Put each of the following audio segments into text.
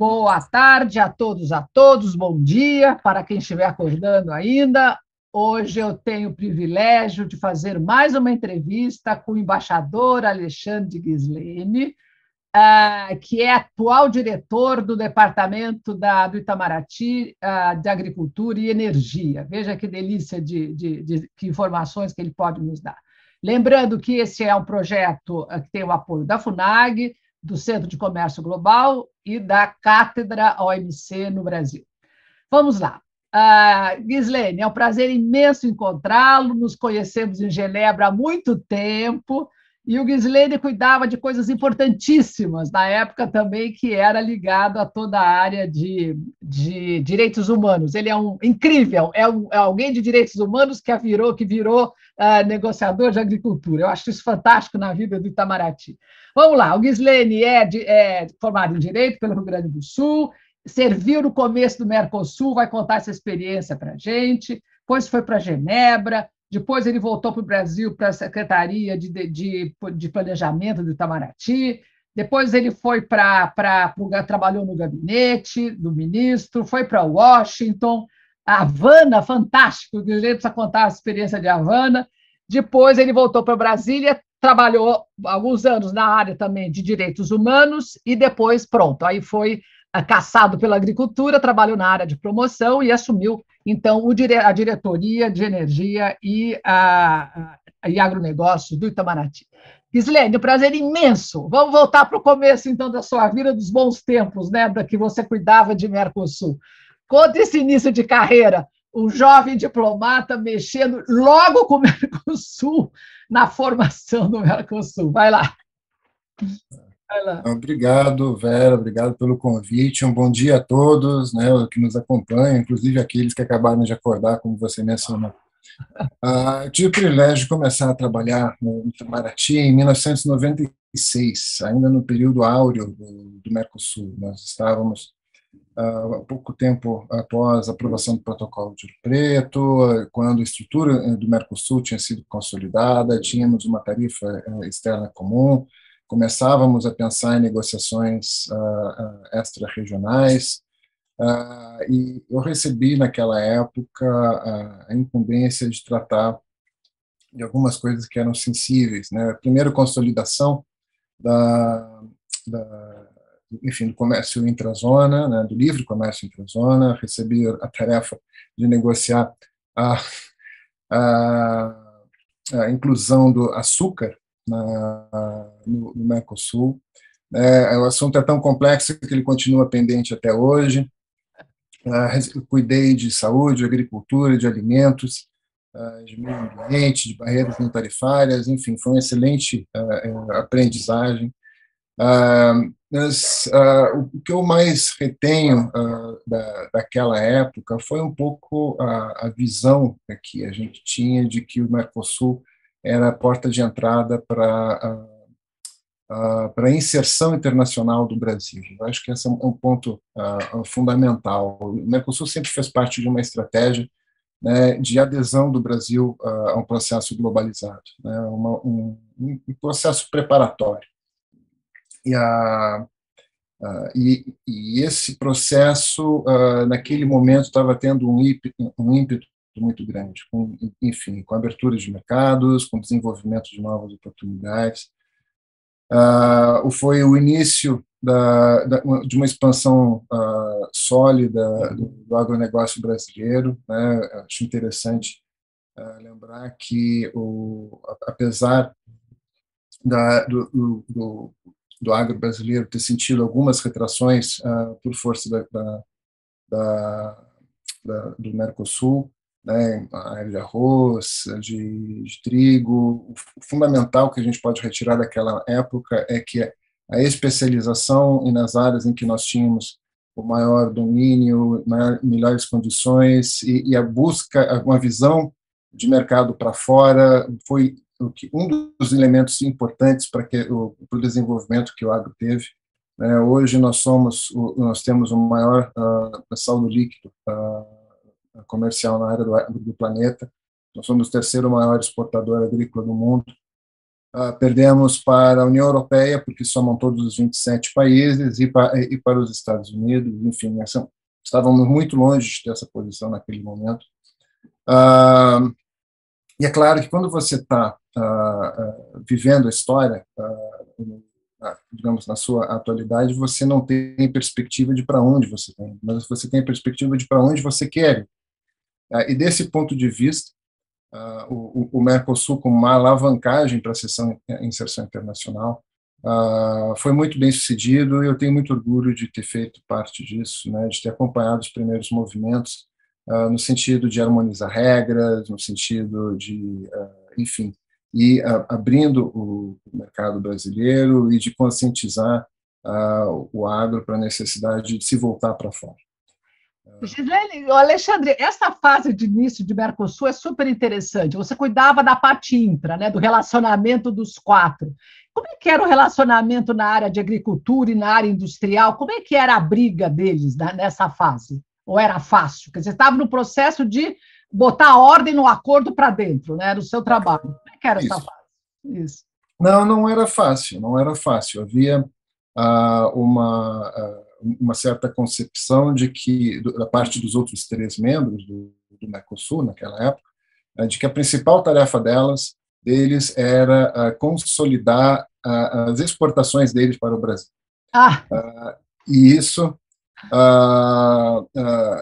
Boa tarde a todos, a todos, bom dia para quem estiver acordando ainda. Hoje eu tenho o privilégio de fazer mais uma entrevista com o embaixador Alexandre Gislene, ah, que é atual diretor do Departamento da, do Itamaraty ah, de Agricultura e Energia. Veja que delícia de, de, de que informações que ele pode nos dar. Lembrando que esse é um projeto ah, que tem o apoio da FUNAG, do Centro de Comércio Global e da Cátedra OMC no Brasil. Vamos lá. Uh, Gislene, é um prazer imenso encontrá-lo. Nos conhecemos em Genebra há muito tempo e o Gislene cuidava de coisas importantíssimas na época também que era ligado a toda a área de, de direitos humanos. Ele é um incrível, é, um, é alguém de direitos humanos que virou que virou uh, negociador de agricultura. Eu acho isso fantástico na vida do Itamaraty. Vamos lá, o Gislene é, de, é formado em direito pelo Rio Grande do Sul, serviu no começo do Mercosul, vai contar essa experiência para a gente. Depois foi para Genebra, depois ele voltou para o Brasil, para a Secretaria de, de, de, Planejamento do Itamaraty. Depois ele foi para. trabalhou no gabinete do ministro, foi para Washington, Havana, fantástico, o Guilherme precisa contar a experiência de Havana. Depois ele voltou para Brasília, trabalhou alguns anos na área também de direitos humanos e depois, pronto, aí foi ah, caçado pela agricultura, trabalhou na área de promoção e assumiu então, a diretoria de energia e, a, a, e agronegócio do Itamaraty. Gislene, um prazer imenso. Vamos voltar para o começo, então, da sua vida, dos bons tempos, né, da que você cuidava de Mercosul. Conta esse início de carreira, um jovem diplomata mexendo logo com o Mercosul na formação do Mercosul. Vai lá. Obrigado, Vera, obrigado pelo convite. Um bom dia a todos né, que nos acompanham, inclusive aqueles que acabaram de acordar, como você mencionou. Ah, tive o privilégio de começar a trabalhar no Itamaraty em 1996, ainda no período áureo do, do Mercosul. Nós estávamos há uh, pouco tempo após a aprovação do protocolo de Preto, quando a estrutura eh, do Mercosul tinha sido consolidada, tínhamos uma tarifa uh, externa comum, começávamos a pensar em negociações uh, uh, extra-regionais, e eu recebi naquela época a incumbência de tratar de algumas coisas que eram sensíveis. Né? Primeiro, consolidação da, da enfim, do comércio intrazona, né, do livre comércio intrazona, recebi a tarefa de negociar a, a, a inclusão do açúcar na, no, no Mercosul. É, o assunto é tão complexo que ele continua pendente até hoje. Uh, cuidei de saúde, de agricultura, de alimentos, uh, de meio ambiente, de barreiras não tarifárias, enfim, foi uma excelente uh, aprendizagem. Mas, o que eu mais retenho da, daquela época foi um pouco a, a visão que a gente tinha de que o Mercosul era a porta de entrada para para a inserção internacional do Brasil. Eu acho que esse é um ponto uh, fundamental. O Mercosul sempre fez parte de uma estratégia né, de adesão do Brasil uh, a um processo globalizado, né, uma, um, um, processo preparatório. E, a, uh, e, e esse processo, naquele momento, estava tendo um ímpeto, um ímpeto muito grande, com, enfim, com abertura de mercados, com desenvolvimento de novas oportunidades. Uh, foi o início da, da, de uma expansão uh, sólida do, do, agronegócio brasileiro. Né? Acho interessante uh, lembrar que, o, apesar da, do, do, do agro brasileiro ter sentido algumas retrações por força da, da, da, do Mercosul, né, a área de arroz, de, de, trigo. O fundamental que a gente pode retirar daquela época é que a especialização e nas áreas em que nós tínhamos o maior domínio, maior, melhores condições e, e, a busca, uma visão de mercado para fora foi um dos elementos importantes para, que, o, desenvolvimento que o agro teve. Né. Hoje nós somos, nós temos o maior uh, saldo líquido uh, comercial na área do, do planeta. Nós somos o terceiro maior exportador agrícola do mundo. Uh, perdemos para a União Europeia, porque somam todos os 27 países, e, pa, e para os Estados Unidos, enfim, essa, estávamos muito longe de ter essa posição naquele momento. Uh, e é claro que quando você está uh, vivendo a história, digamos, na sua atualidade, você não tem perspectiva de para onde você tem, mas você tem perspectiva de para onde você quer. e desse ponto de vista, uh, o, o, Mercosul como uma alavancagem para a sessão inserção internacional. Uh, foi muito bem sucedido e eu tenho muito orgulho de ter feito parte disso, né, de ter acompanhado os primeiros movimentos uh, no sentido de harmonizar regras, no sentido de, enfim, e abrindo o mercado brasileiro e de conscientizar o agro para a necessidade de se voltar para fora. Gisele, Alexandre, essa fase de início de Mercosul é super interessante. Você cuidava da parte intra, né, do relacionamento dos quatro. Como é que era o relacionamento na área de agricultura e na área industrial? Como é que era a briga deles né, nessa fase? Ou era fácil? Quer dizer, estava no processo de botar ordem no acordo para dentro, né, do seu trabalho. Como é que era Isso. essa fase? Isso. Não, não era fácil, não era fácil. Havia uh, uma... Uh, uma certa concepção de que, da parte dos outros três membros do, do Mercosul, naquela época, eh, de que a principal tarefa delas, deles era uh, consolidar as exportações deles para o Brasil. Ah. E isso,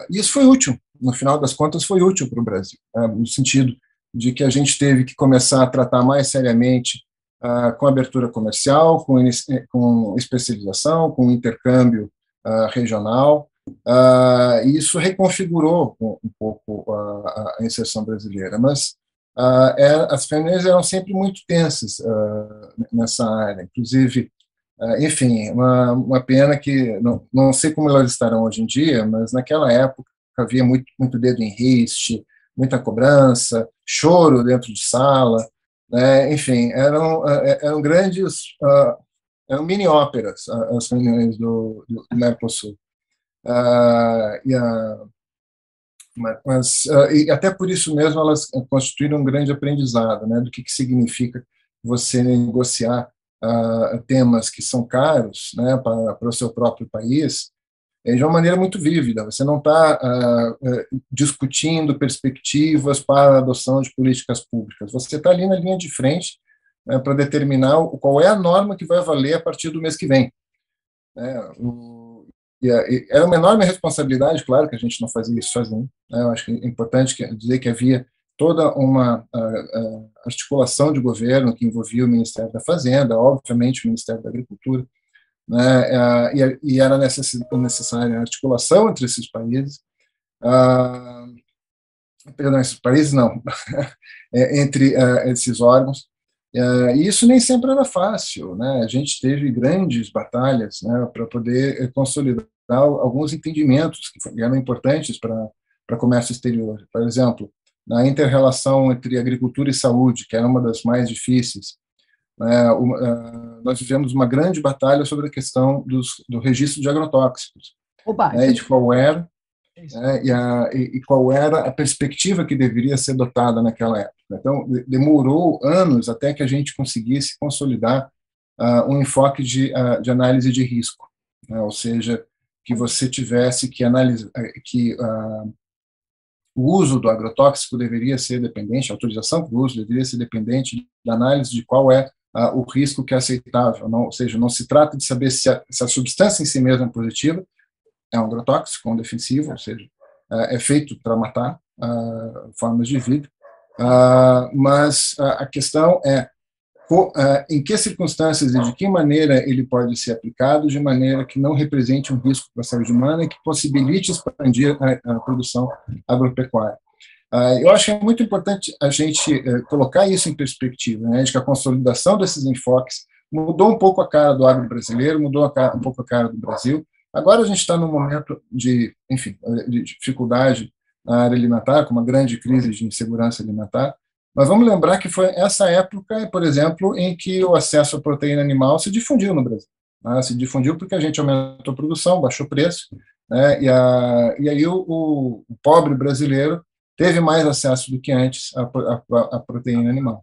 isso foi útil, no final das contas, foi útil para o Brasil, no sentido de que a gente teve que começar a tratar mais seriamente com abertura comercial, com, com especialização, com intercâmbio uh, regional, uh, e isso reconfigurou um, pouco a, inserção brasileira. Mas é, as famílias eram sempre muito tensas nessa área, inclusive, enfim, uma, uma pena que, não, não sei como elas estarão hoje em dia, mas naquela época havia muito, muito dedo em riste, muita cobrança, choro dentro de sala, né? enfim, eram, eram grandes uh, eram mini óperas as reuniões do, do Mercosul. Uh, e, a, mas, uh, e até por isso mesmo elas constituíram um grande aprendizado né, do que, que significa você negociar temas que são caros né, para, para o seu próprio país de uma maneira muito vívida. Você não está discutindo perspectivas para a adoção de políticas públicas. Você está ali na linha de frente né, para determinar qual é a norma que vai valer a partir do mês que vem. É, o, e, e era uma enorme responsabilidade, claro que a gente não fazia isso sozinho. Né, eu acho que é importante dizer que havia toda uma a, a articulação de governo que envolvia o Ministério da Fazenda, obviamente o Ministério da Agricultura, né, a, e, era necessária a articulação entre esses países, a, perdão, esses países não, é, entre esses órgãos, e isso nem sempre era fácil, né? A gente teve grandes batalhas né, para poder eh, consolidar alguns entendimentos que eram importantes para para comércio exterior. Por exemplo, na interrelação entre agricultura e saúde, que era uma das mais difíceis, né, uh, nós tivemos uma grande batalha sobre a questão dos, do registro de agrotóxicos, Oba, né, de qual era né, e, a, e, qual era a perspectiva que deveria ser dotada naquela época. Então, demorou anos até que a gente conseguisse consolidar uh, um enfoque de, uh, de análise de risco, né, ou seja, que você tivesse que analisar, que uh, o uso do agrotóxico deveria ser dependente, a autorização para o uso deveria ser dependente da análise de qual é o risco que é aceitável, não, ou seja, não se trata de saber se a, se a substância em si mesma é positiva, é um agrotóxico, um defensivo, ou seja, é, é feito para matar uh, formas de vida, mas a questão é em que circunstâncias e de que maneira ele pode ser aplicado de maneira que não represente um risco para a saúde humana e que possibilite expandir a, a produção agropecuária. Uh, eu acho que é muito importante a gente uh, colocar isso em perspectiva, né, de que a consolidação desses enfoques mudou um pouco a cara do agro brasileiro, mudou cara, um pouco a cara do Brasil, Agora a gente está num momento de, enfim, de dificuldade na área alimentar, com uma grande crise de insegurança alimentar, mas vamos lembrar que foi essa época, por exemplo, em que o acesso à proteína animal se difundiu no Brasil. Né? Se difundiu porque a gente aumentou a produção, baixou o preço, né? e, a, e aí o, o, pobre brasileiro teve mais acesso do que antes à, à, à proteína animal.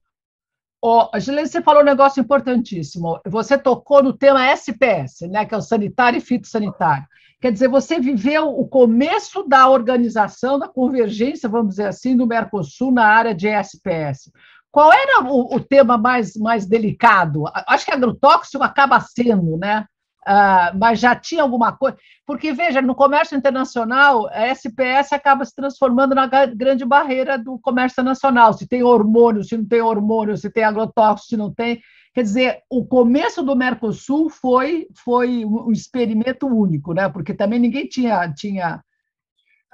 Oh, Gilene, você falou um negócio importantíssimo. Você tocou no tema SPS, né, que é o sanitário e fitossanitário. Quer dizer, você viveu o começo da organização, da convergência, vamos dizer assim, do Mercosul na área de SPS. Qual era o, o tema mais, mais delicado? Acho que agrotóxico acaba sendo, né? Uh, mas já tinha alguma coisa. Porque, veja, no comércio internacional, a SPS acaba se transformando na grande barreira do comércio nacional. Se tem hormônio, se não tem hormônio, se tem agrotóxico, se não tem. Quer dizer, o começo do Mercosul foi, foi um experimento único, né? porque também ninguém tinha. tinha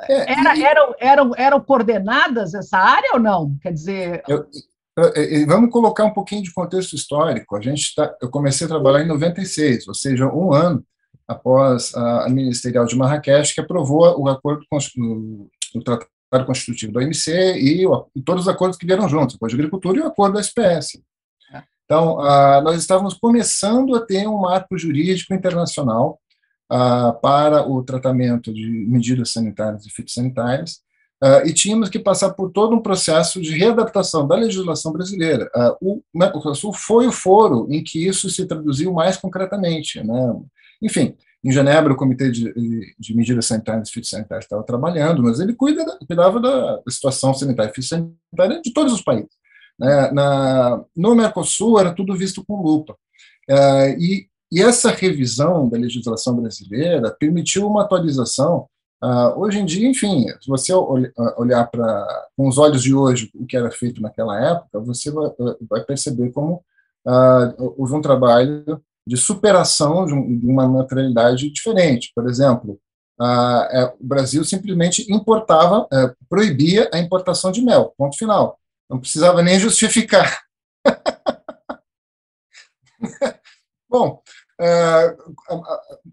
é, era, e... eram, eram, eram coordenadas essa área ou não? Quer dizer. Eu, vamos colocar um pouquinho de contexto histórico. A gente tá, eu comecei a trabalhar em 96, ou seja, um ano após a ministerial de Marrakech, que aprovou o acordo o, o tratado constitutivo do OMC e, o, e, todos os acordos que vieram juntos, o acordo de agricultura e o acordo da SPS. Então, uh, nós estávamos começando a ter um marco jurídico internacional para o tratamento de medidas sanitárias e fitossanitárias, uh, e tínhamos que passar por todo um processo de readaptação da legislação brasileira. o Mercosul foi o foro em que isso se traduziu mais concretamente. Né? Enfim, em Genebra, o Comitê de, de Medidas Sanitárias e Fitossanitárias estava trabalhando, mas ele cuida, cuidava da situação sanitária e fitossanitária de todos os países. Né? Na, no Mercosul era tudo visto com lupa. Uh, e, e, essa revisão da legislação brasileira permitiu uma atualização. Uh, hoje em dia, enfim, se você olhar para com os olhos de hoje o que era feito naquela época, você vai, vai perceber como uh, houve um trabalho de superação de, um, de uma materialidade diferente. Por exemplo, é, o Brasil simplesmente importava, é, proibia a importação de mel, ponto final. Não precisava nem justificar. Bom,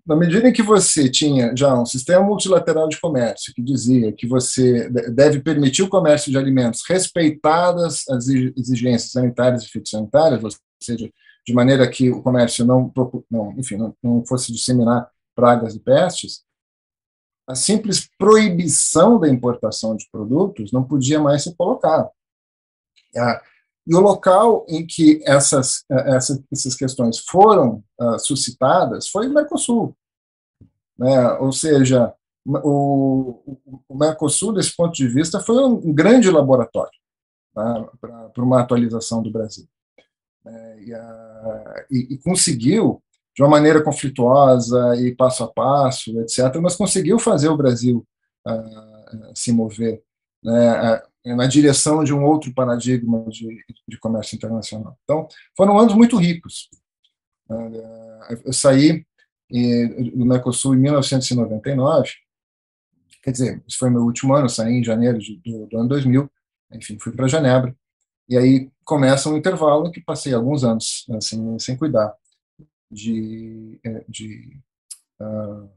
na medida em que você tinha já um sistema multilateral de comércio que dizia que você deve permitir o comércio de alimentos respeitadas as exigências sanitárias e fitossanitárias, ou seja, de maneira que o comércio não, não enfim, não, não fosse disseminar pragas e pestes, a simples proibição da importação de produtos não podia mais se colocar. Ah, e o local em que essas, eh, essas, essas questões foram uh, suscitadas foi o Mercosul. Né? Ou seja, o, o, Mercosul, desse ponto de vista, foi um grande laboratório né, para uma atualização do Brasil. É, e, a, e, e, conseguiu, de uma maneira conflituosa e passo a passo, etc., mas conseguiu fazer o Brasil uh, se mover. Né, na direção de um outro paradigma de, de comércio internacional. Então, foram anos muito ricos. Eu saí do Mercosul em 1999, quer dizer, esse foi meu último ano, saí em janeiro de, do, do, ano 2000, enfim, fui para Genebra, e aí começa um intervalo que passei alguns anos assim, sem cuidar de, é, de, ah,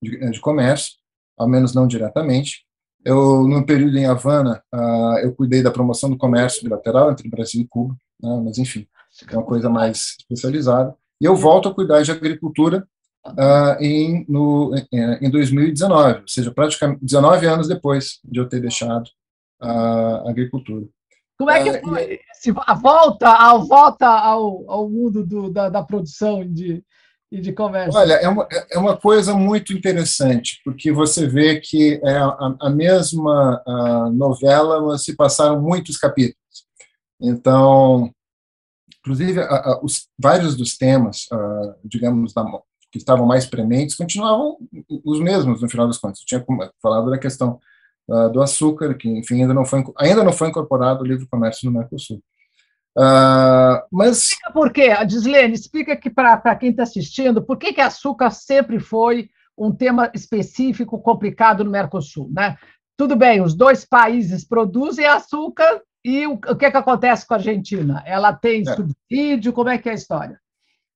de, de comércio, ao menos não diretamente, eu, no período em Havana, uh, eu cuidei da promoção do comércio bilateral entre Brasil e Cuba, né, mas enfim, é uma coisa mais especializada. E eu volto a cuidar de agricultura uh, em, no, em 2019, ou seja, praticamente 19 anos depois de eu ter deixado a agricultura. Como é que ah, foi a volta, a volta ao, ao mundo do, da, da produção de, e de conversa? Olha, é uma, é uma coisa muito interessante, porque você vê que é a, a mesma a novela, mas se passaram muitos capítulos. Então, inclusive, a, os, vários dos temas, uh, digamos, da, que estavam mais prementes, continuavam os mesmos, no final das contas. Eu tinha falado da questão uh, do açúcar, que, enfim, ainda não foi, ainda não foi incorporado o livre comércio no Mercosul. Uh, mas... Explica por quê, Dislene, explica que para quem está assistindo, por que, que açúcar sempre foi um tema específico complicado no Mercosul, né? Tudo bem, os dois países produzem açúcar e o, o que, que acontece com a Argentina? Ela tem é. subsídio, como é que é a história?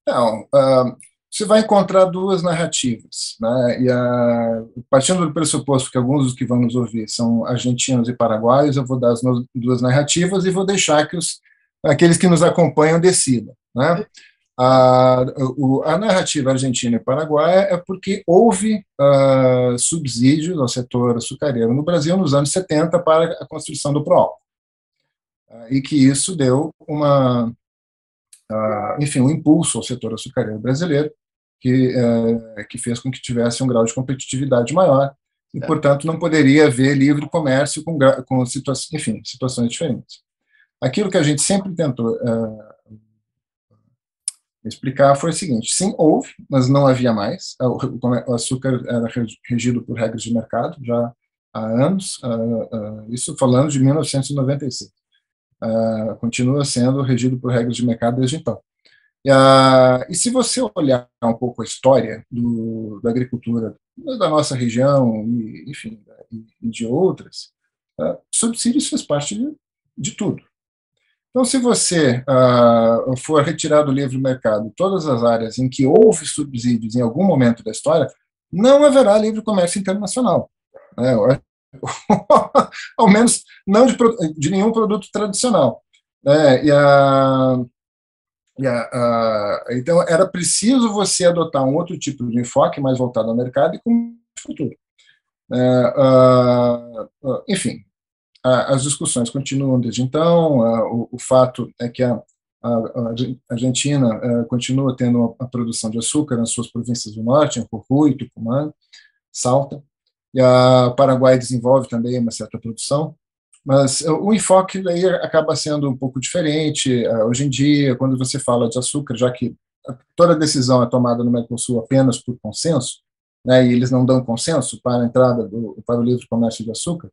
Não, uh, você vai encontrar duas narrativas, né? E a, partindo do pressuposto que alguns dos que vão nos ouvir são argentinos e paraguaios, eu vou dar as duas narrativas e vou deixar que os aqueles que nos acompanham decidam. Né? A, a, narrativa argentina e paraguaia é porque houve uh, subsídios ao setor açucareiro no Brasil nos anos 70 para a construção do PROAL. e que isso deu uma, enfim, um impulso ao setor açucareiro brasileiro, que, que fez com que tivesse um grau de competitividade maior, e, portanto, não poderia haver livre comércio com, com situações, enfim, situações diferentes. Aquilo que a gente sempre tentou explicar foi o seguinte: sim, houve, mas não havia mais. O açúcar era regido por regras de mercado já há anos, isso falando de 1996. Continua sendo regido por regras de mercado desde então. E se você olhar um pouco a história do, da agricultura da nossa região, e, enfim, e de outras, subsídios faz parte de, de tudo. Então, se você uh, for retirar do livre mercado todas as áreas em que houve subsídios em algum momento da história, não haverá livre comércio internacional. Né? Ao menos não de, de, nenhum produto tradicional. Né? E a, e então, era preciso você adotar um outro tipo de enfoque mais voltado ao mercado e com futuro. Uh, uh, enfim, as discussões continuam desde então. O, fato é que a, Argentina continua tendo a produção de açúcar nas suas províncias do norte, em Jujuy, Tucumã, Salta, e a Paraguai desenvolve também uma certa produção, mas o enfoque aí acaba sendo um pouco diferente. Hoje em dia, quando você fala de açúcar, já que toda decisão é tomada no Mercosul apenas por consenso, né, e eles não dão consenso para a entrada do, para o livre comércio de açúcar,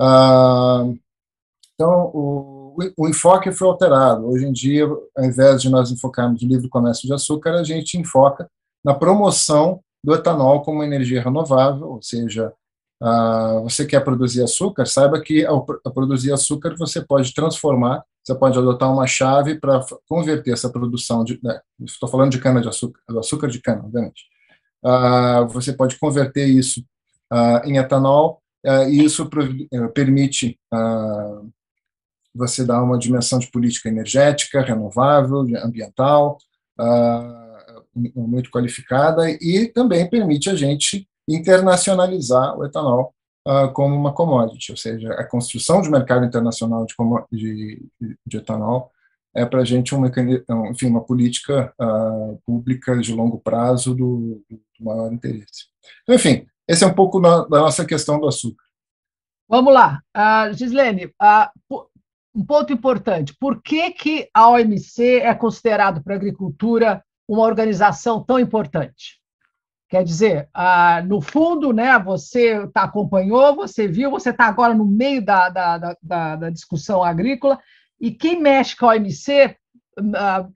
ah, então, o, o, enfoque foi alterado. Hoje em dia, ao invés de nós enfocarmos no livre comércio de açúcar, a gente enfoca na promoção do etanol como energia renovável, ou seja, ah, você quer produzir açúcar, saiba que ao, ao produzir açúcar você pode transformar, você pode adotar uma chave para converter essa produção de, né, estou falando de cana de açúcar, do açúcar de cana, obviamente. Ah, você pode converter isso em etanol uh, e isso uh, permite uh, você dar uma dimensão de política energética, renovável, ambiental, muito qualificada, e também permite a gente internacionalizar o etanol como uma commodity, ou seja, a construção de mercado internacional de, de, de etanol é para a gente um enfim, uma política uh, pública de longo prazo do, do, maior interesse. Então, enfim, esse é um pouco da, nossa questão do açúcar. Vamos lá. Uh, Gislene, uh, um ponto importante. Por que, que a OMC é considerada para a agricultura uma organização tão importante? Quer dizer, uh, no fundo, né, você tá, acompanhou, você viu, você está agora no meio da, da, da, da, discussão agrícola, e quem mexe com a OMC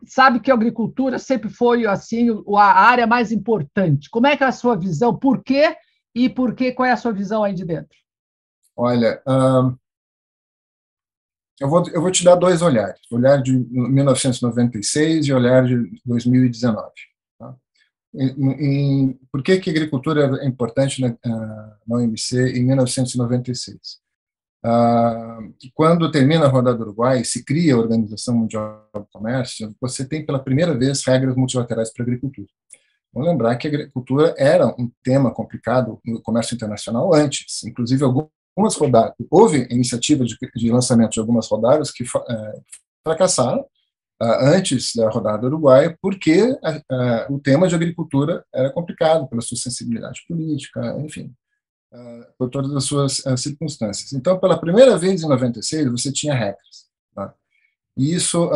sabe que a agricultura sempre foi assim a área mais importante. Como é que é a sua visão? Por quê? E por quê? Qual é a sua visão aí de dentro? Olha, eu, vou, eu vou te dar dois olhares: olhar de 1996 e olhar de 2019. Tá? Em, por que, que a agricultura é importante na, ah, na OMC em 1996? Uh, quando termina a rodada do Uruguai e se cria a Organização Mundial do Comércio, você tem pela primeira vez regras multilaterais para a agricultura. Vamos lembrar que a agricultura era um tema complicado no comércio internacional antes, inclusive algumas rodadas, houve iniciativa de, de lançamento de algumas rodadas que é, fracassaram uh, antes da rodada uruguaia, porque uh, o tema de agricultura era complicado pela sua sensibilidade política, enfim, por todas as suas circunstâncias. Então, pela primeira vez em 96, você tinha regras. Tá? E isso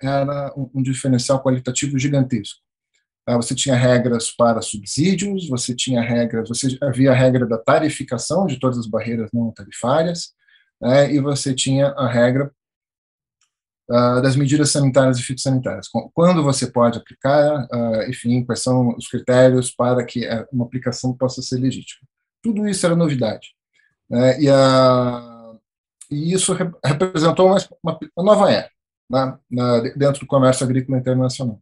era um, um diferencial qualitativo gigantesco. Ah, você tinha regras para subsídios, você tinha regras, você havia a regra da tarificação de todas as barreiras não tarifárias, né, e você tinha a regra uh, das medidas sanitárias e fitossanitárias. Quando você pode aplicar, uh, enfim, quais são os critérios para que eh, uma aplicação possa ser legítima. Tudo isso era novidade. Né, e, a, e, isso representou uma, uma, nova era né, dentro do comércio agrícola internacional.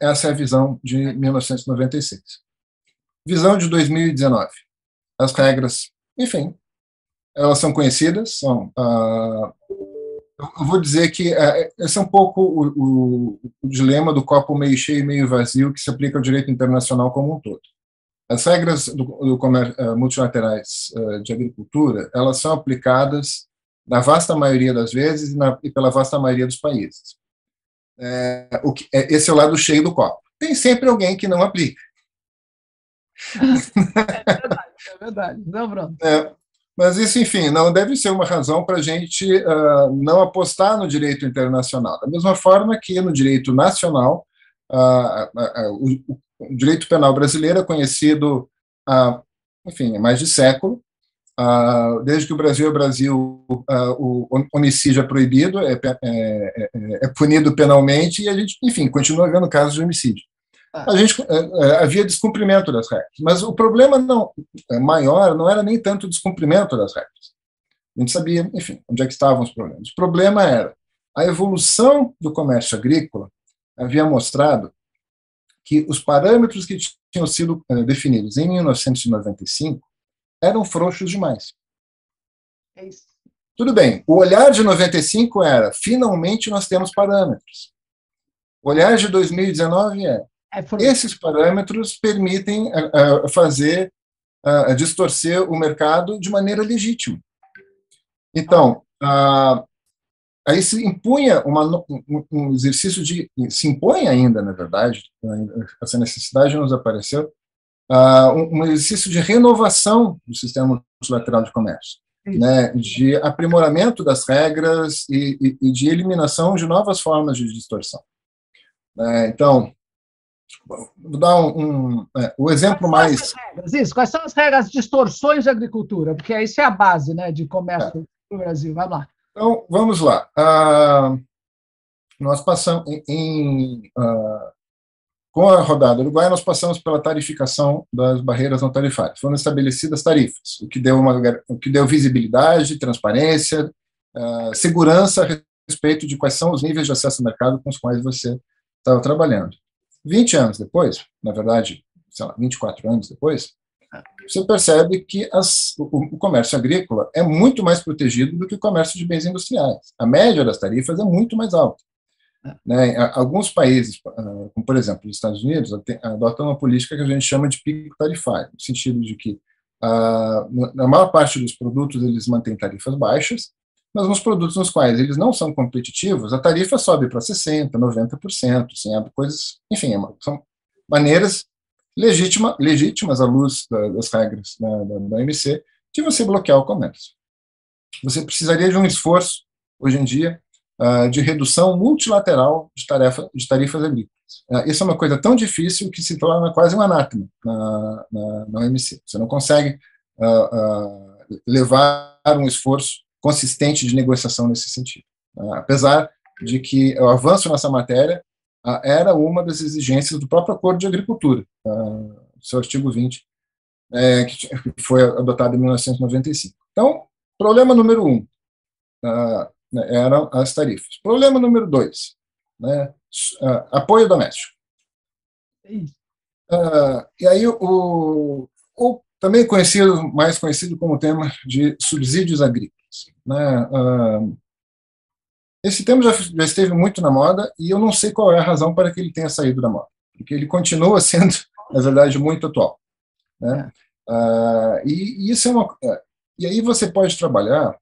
Essa é a visão de 1996. Visão de 2019. As regras, enfim, elas são conhecidas, são. Uh, eu vou dizer que uh, esse é um pouco o, o, o, dilema do copo meio cheio e meio vazio que se aplica ao direito internacional como um todo. As regras do, do uh, multilaterais uh, de agricultura, elas são aplicadas na vasta maioria das vezes na, e pela vasta maioria dos países. É, o que, é, esse é o lado cheio do copo. Tem sempre alguém que não aplica. É verdade, é verdade. Não, Bruno. É, mas isso, enfim, não deve ser uma razão para a gente uh, não apostar no direito internacional. Da mesma forma que no direito nacional, uh, uh, o, o, direito penal brasileiro é conhecido há, enfim, mais de século. Desde que o Brasil é Brasil, o homicídio é proibido, é, é, é, é, punido penalmente, e a gente, enfim, continua vendo casos de homicídio. Ah. a gente é, havia descumprimento das regras. Mas o problema não maior não era nem tanto o descumprimento das regras. A gente sabia, enfim, onde é que estavam os problemas. O problema era a evolução do comércio agrícola havia mostrado que os parâmetros que tinham sido definidos em 1995 eram frouxos demais. É isso. Tudo bem, o olhar de 95 era, finalmente nós temos parâmetros. O olhar de 2019 é, é Esses parâmetros permitem uh, fazer, uh, distorcer o mercado de maneira legítima. Então, uh, aí se impunha uma, um exercício de. se impõe ainda, na verdade, essa necessidade nos apareceu, um exercício de renovação do sistema multilateral de comércio. Né, de aprimoramento das regras e, e, e, de eliminação de novas formas de distorção. É, então, Vou dar um, um é, o exemplo mais. Isso, quais são as regras de distorções de agricultura? Porque isso é a base né, de comércio é. no Brasil. Vamos lá. Então, vamos lá. Ah, nós passamos em. em ah, com a rodada uruguaia, nós passamos pela tarificação das barreiras não tarifárias. Foram estabelecidas tarifas, o que deu, uma, o que deu visibilidade, transparência, ah, segurança a respeito de quais são os níveis de acesso ao mercado com os quais você estava trabalhando. 20 anos depois, na verdade, sei lá, 24 anos depois, você percebe que as, o, o, comércio agrícola é muito mais protegido do que o comércio de bens industriais. A média das tarifas é muito mais alta. Né? Alguns países, ah, como por exemplo os Estados Unidos, adotam uma política que a gente chama de pico tarifário, no sentido de que ah, na maior parte dos produtos eles mantêm tarifas baixas, mas nos produtos nos quais eles não são competitivos, a tarifa sobe para 60%, 90%, assim, coisas, enfim, é são maneiras legítima, legítimas à luz da, das regras da, da, da OMC de você bloquear o comércio. Você precisaria de um esforço, hoje em dia, de redução multilateral de, tarefa, de tarifas agrícolas. Uh, isso é uma coisa tão difícil que se torna quase um anátema na, na, na OMC. Você não consegue uh, levar um esforço consistente de negociação nesse sentido. Ah, apesar de que o avanço nessa matéria ah, era uma das exigências do próprio Acordo de Agricultura, ah, seu artigo 20, é, que foi adotado em 1995. Então, problema número um né, eram as tarifas. Problema número dois, né, apoio doméstico. e aí o, o também conhecido, mais conhecido como tema de subsídios agrícolas. Né? Uh, esse tema já, já, esteve muito na moda e eu não sei qual é a razão para que ele tenha saído da moda, porque ele continua sendo, na verdade, muito atual. Né? E, e, isso é uma, e aí você pode trabalhar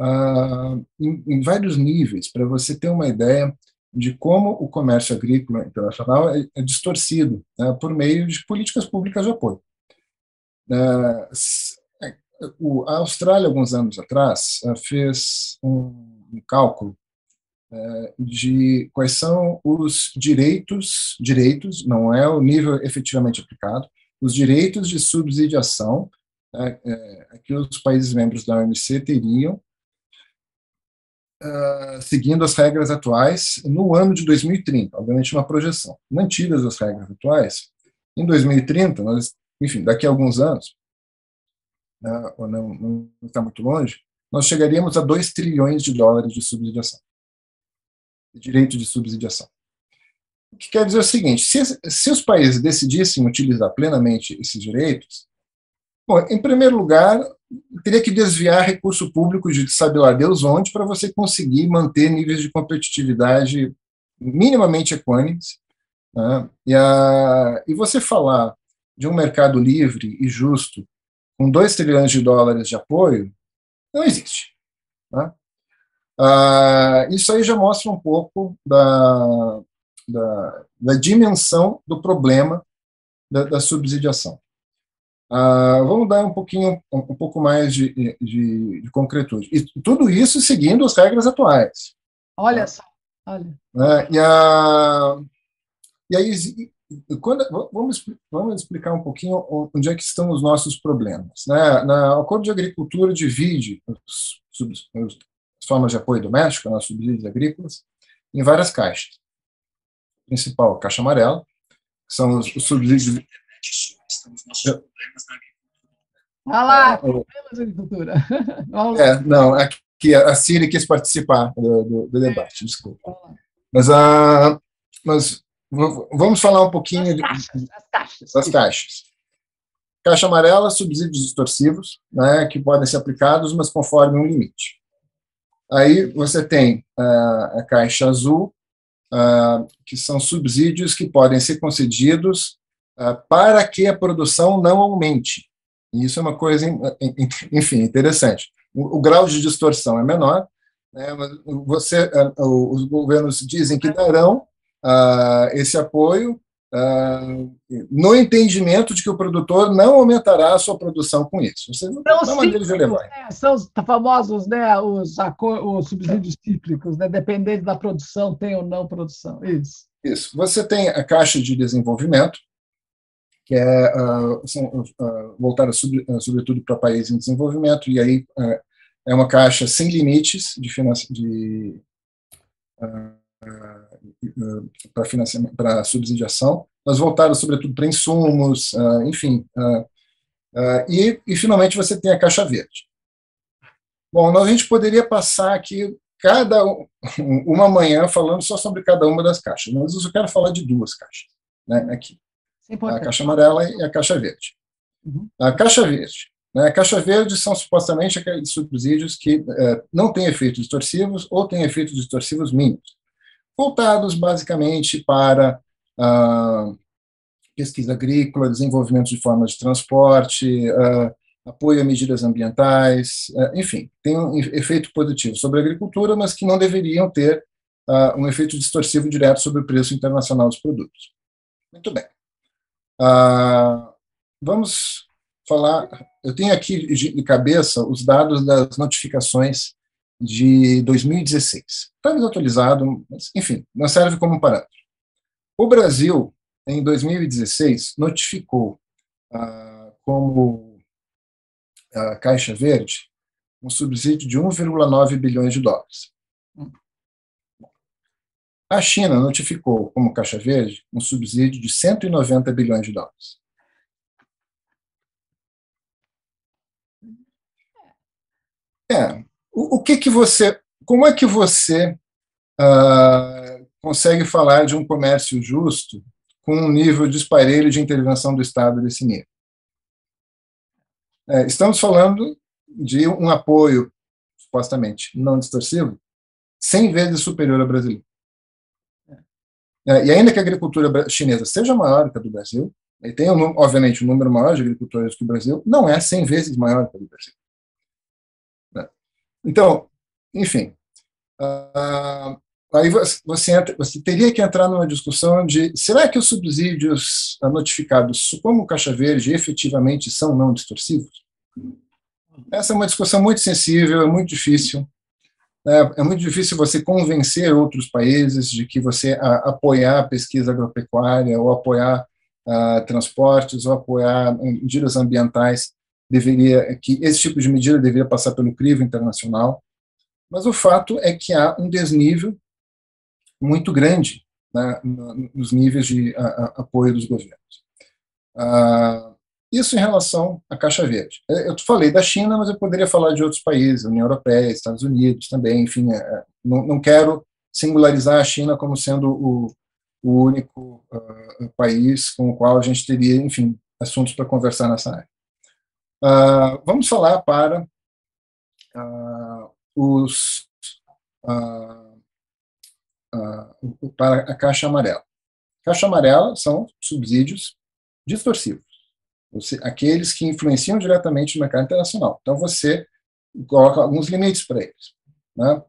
uh, em, em, vários níveis para você ter uma ideia de como o comércio agrícola internacional é, é distorcido né, por meio de políticas públicas de apoio. Uh, o, a Austrália, alguns anos atrás, eh, fez um, um cálculo de quais são os direitos, direitos, não é o nível efetivamente aplicado, os direitos de subsidiação é, que os países membros da OMC teriam Uh, seguindo as regras atuais no ano de 2030, obviamente uma projeção. Mantidas as regras atuais, em 2030, nós, enfim, daqui a alguns anos, né, ou não, não está muito longe, nós chegaríamos a 2 trilhões de dólares de subsidiação, de direito de subsidiação. O que quer dizer o seguinte: se, se os países decidissem utilizar plenamente esses direitos, bom, em primeiro lugar, teria que desviar recurso público de sabe lá Deus onde para você conseguir manter níveis de competitividade minimamente equânimes. Né? E, a, e você falar de um mercado livre e justo com 2 trilhões de dólares de apoio, não existe. Né? Uh, isso aí já mostra um pouco da, da, da dimensão do problema da, da subsidiação. Uh, vamos dar um pouquinho, um, um pouco mais de, de, de, concretude. E tudo isso seguindo as regras atuais. Olha só, olha. Uh, e, a, e aí, quando, vamos, vamos explicar um pouquinho onde é que estão os nossos problemas. Né? Na, o Acordo de Agricultura divide os, os, as formas de apoio doméstico, nas subsídios agrícolas, em várias caixas. A principal, a caixa amarela, que são os, os subsídios Olha lá, problemas de agricultura. É, não, aqui a Ciri quis participar do, do, do debate, desculpa. Mas, a, mas vamos falar um pouquinho das caixas, das caixas. das caixas. Caixa amarela, subsídios extorsivos, né, que podem ser aplicados, mas conforme um limite. Aí você tem uh, a caixa azul, uh, que são subsídios que podem ser concedidos ah, para que a produção não aumente. E isso é uma coisa, enfim, interessante. O, o grau de distorção é menor, né, você, ah, os governos dizem que darão uh, esse apoio uh, no entendimento de que o produtor não aumentará a sua produção com isso. Você não então, maneira de levar. Né, são os famosos né, os, os subsídios cíclicos, né, dependendo da produção, tem ou não produção. Isso. Isso. Você tem a Caixa de Desenvolvimento, que é uh, uh, voltada uh, sobretudo para países em desenvolvimento, e aí é uma caixa sem limites de, para financiamento, para subsidiação, mas voltada sobretudo para insumos, enfim. e, e, finalmente, você tem a caixa verde. Bom, a gente poderia passar aqui cada uma manhã falando só sobre cada uma das caixas, mas eu quero falar de duas caixas, né, aqui a caixa amarela e a caixa verde. Uhum. A caixa verde. Né, a caixa verde são supostamente aqueles subsídios que é, não têm efeitos distorcivos ou têm efeitos distorcivos mínimos, voltados basicamente para ah, pesquisa agrícola, desenvolvimento de formas de transporte, ah, apoio a medidas ambientais, ah, enfim, tem um efeito positivo sobre a agricultura, mas que não deveriam ter um efeito distorsivo direto sobre o preço internacional dos produtos. Muito bem. Ah, vamos falar. Eu tenho aqui de cabeça os dados das notificações de 2016. Está desatualizado, mas, enfim, não serve como parâmetro. O Brasil, em 2016, notificou ah, como a Caixa Verde um subsídio de 1,9 bilhões de dólares. A China notificou como Caixa Verde um subsídio de 190 bilhões de dólares. É, o, o que que você, como é que você uh, consegue falar de um comércio justo com um nível de esparelho de intervenção do Estado desse nível? É, estamos falando de um apoio supostamente não distorsivo 100 vezes superior ao brasileiro. É, e ainda que a agricultura chinesa seja maior que a do Brasil, e tenha, obviamente, um número maior de agricultores que o Brasil, não é 100 vezes maior que a do Brasil. Né? Então, enfim, uh, aí você, entra, você teria que entrar numa discussão de será que os subsídios notificados como Caixa Verde efetivamente são não distorsivos? Essa é uma discussão muito sensível, é muito difícil. É, é, muito difícil você convencer outros países de que você a, apoiar a pesquisa agropecuária ou apoiar a, transportes ou apoiar medidas ambientais deveria que esse tipo de medida deveria passar pelo crivo internacional. Mas o fato é que há um desnível muito grande né, nos níveis de a, apoio dos governos. Ah, isso em relação à Caixa Verde. Eu falei da China, mas eu poderia falar de outros países, União Europeia, Estados Unidos também, enfim, é, não, não, quero singularizar a China como sendo o, único uh, país com o qual a gente teria, enfim, assuntos para conversar nessa área. Uh, vamos falar para uh, os para a caixa amarela. Caixa amarela são subsídios distorcivos você, aqueles que influenciam diretamente no mercado internacional. Então, você coloca alguns limites para eles. Né?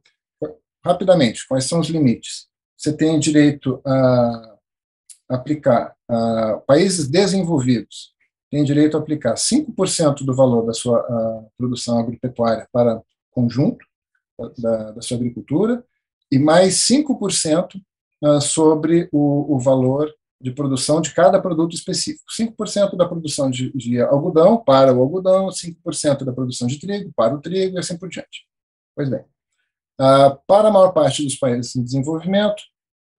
rapidamente, quais são os limites? Você tem direito a aplicar, a, países desenvolvidos têm direito a aplicar 5% do valor da sua produção agropecuária para conjunto da, da sua agricultura e mais 5% sobre o, o valor de produção de cada produto específico. 5% da produção de, de, algodão para o algodão, 5% da produção de trigo para o trigo e assim por diante. Pois bem, uh, para a maior parte dos países em desenvolvimento,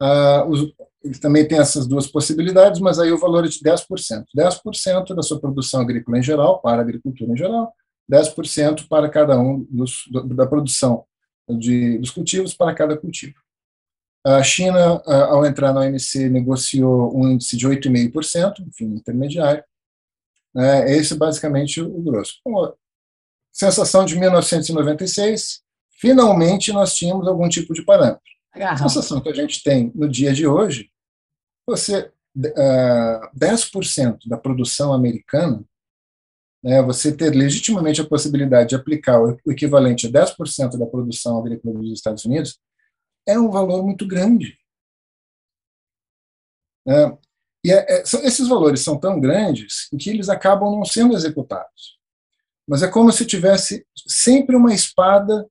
uh, os, também têm essas duas possibilidades, mas aí o valor é de 10%. 10% da sua produção agrícola em geral, para a agricultura em geral, 10% para cada um dos, da produção de, dos cultivos para cada cultivo. A China, ao entrar na OMC, negociou um índice de 8,5%, enfim, intermediário. É, esse basicamente o grosso. Bom, sensação de 1996, finalmente nós tínhamos algum tipo de parâmetro. A sensação que a gente tem no dia de hoje, você uh, 10% da produção americana, né, você ter legitimamente a possibilidade de aplicar o equivalente a 10% da produção agrícola dos Estados Unidos, é um valor muito grande. É, e é, é, esses valores são tão grandes que eles acabam não sendo executados. Mas é como se tivesse sempre uma espada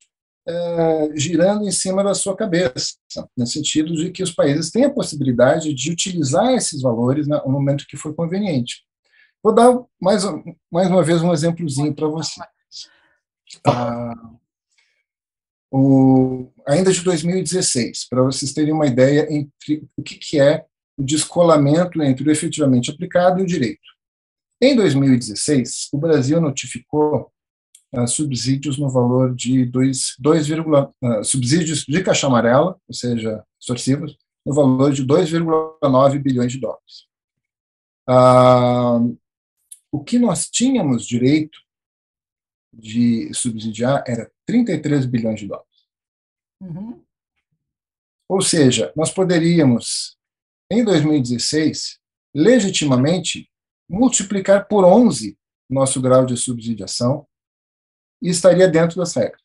é, girando em cima da sua cabeça, no sentido de que os países têm a possibilidade de utilizar esses valores no momento que for conveniente. Vou dar mais, mais uma vez um exemplozinho para vocês. Ah, o, ainda de 2016, para vocês terem uma ideia entre o que, que é o descolamento entre o efetivamente aplicado e o direito. Em 2016, o Brasil notificou uh, subsídios no valor de 2, 2, uh, subsídios de caixa amarela, ou seja, extorsivos, no valor de 2,9 bilhões de dólares. Uh, o que nós tínhamos direito de subsidiar era 33 bilhões de dólares. Uhum. Ou seja, nós poderíamos, em 2016, legitimamente multiplicar por 11 nosso grau de subsidiação e estaria dentro das regras.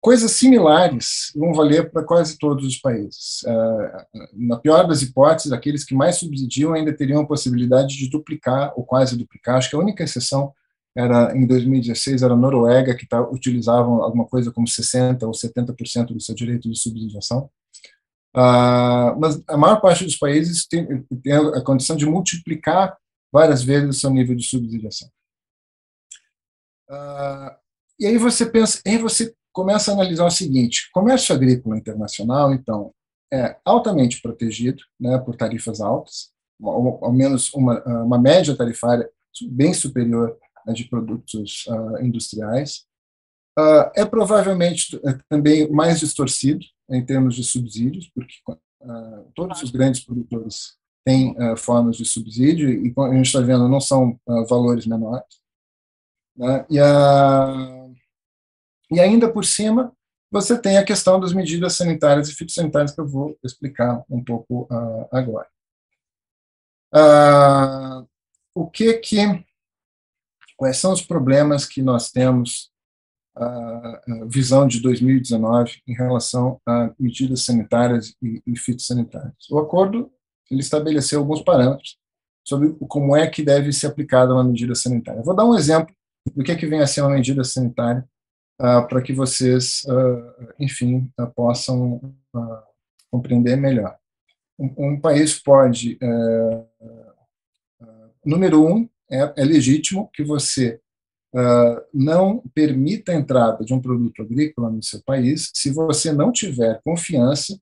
Coisas similares vão valer para quase todos os países. Uh, na pior das hipóteses, aqueles que mais subsidiam ainda teriam a possibilidade de duplicar ou quase duplicar. Acho que a única exceção era em 2016 era a Noruega que tá, utilizavam alguma coisa como 60 ou 70% do seu direito de subsidiação. Uh, mas a maior parte dos países tem, tem, a condição de multiplicar várias vezes o seu nível de subsidiação. Uh, e aí você pensa, aí você começa a analisar o seguinte: comércio agrícola internacional, então, é altamente protegido, né, por tarifas altas, ao, ao menos uma, uma média tarifária bem superior de produtos uh, industriais. Uh, é provavelmente é, também mais distorcido em termos de subsídios, porque uh, todos os grandes produtores têm formas de subsídio e, a gente está vendo, não são valores menores. Né? E, e ainda por cima, você tem a questão das medidas sanitárias e fitossanitárias que eu vou explicar um pouco agora. o que que quais são os problemas que nós temos a visão de 2019 em relação a medidas sanitárias e, e fitossanitárias. O acordo ele estabeleceu alguns parâmetros sobre como é que deve ser aplicada uma medida sanitária. Vou dar um exemplo do que, é que vem a ser uma medida sanitária uh, para que vocês, uh, enfim, uh, possam compreender melhor. Um, um país pode, eh, número um, é, é legítimo que você uh, não permita a entrada de um produto agrícola no seu país se você não tiver confiança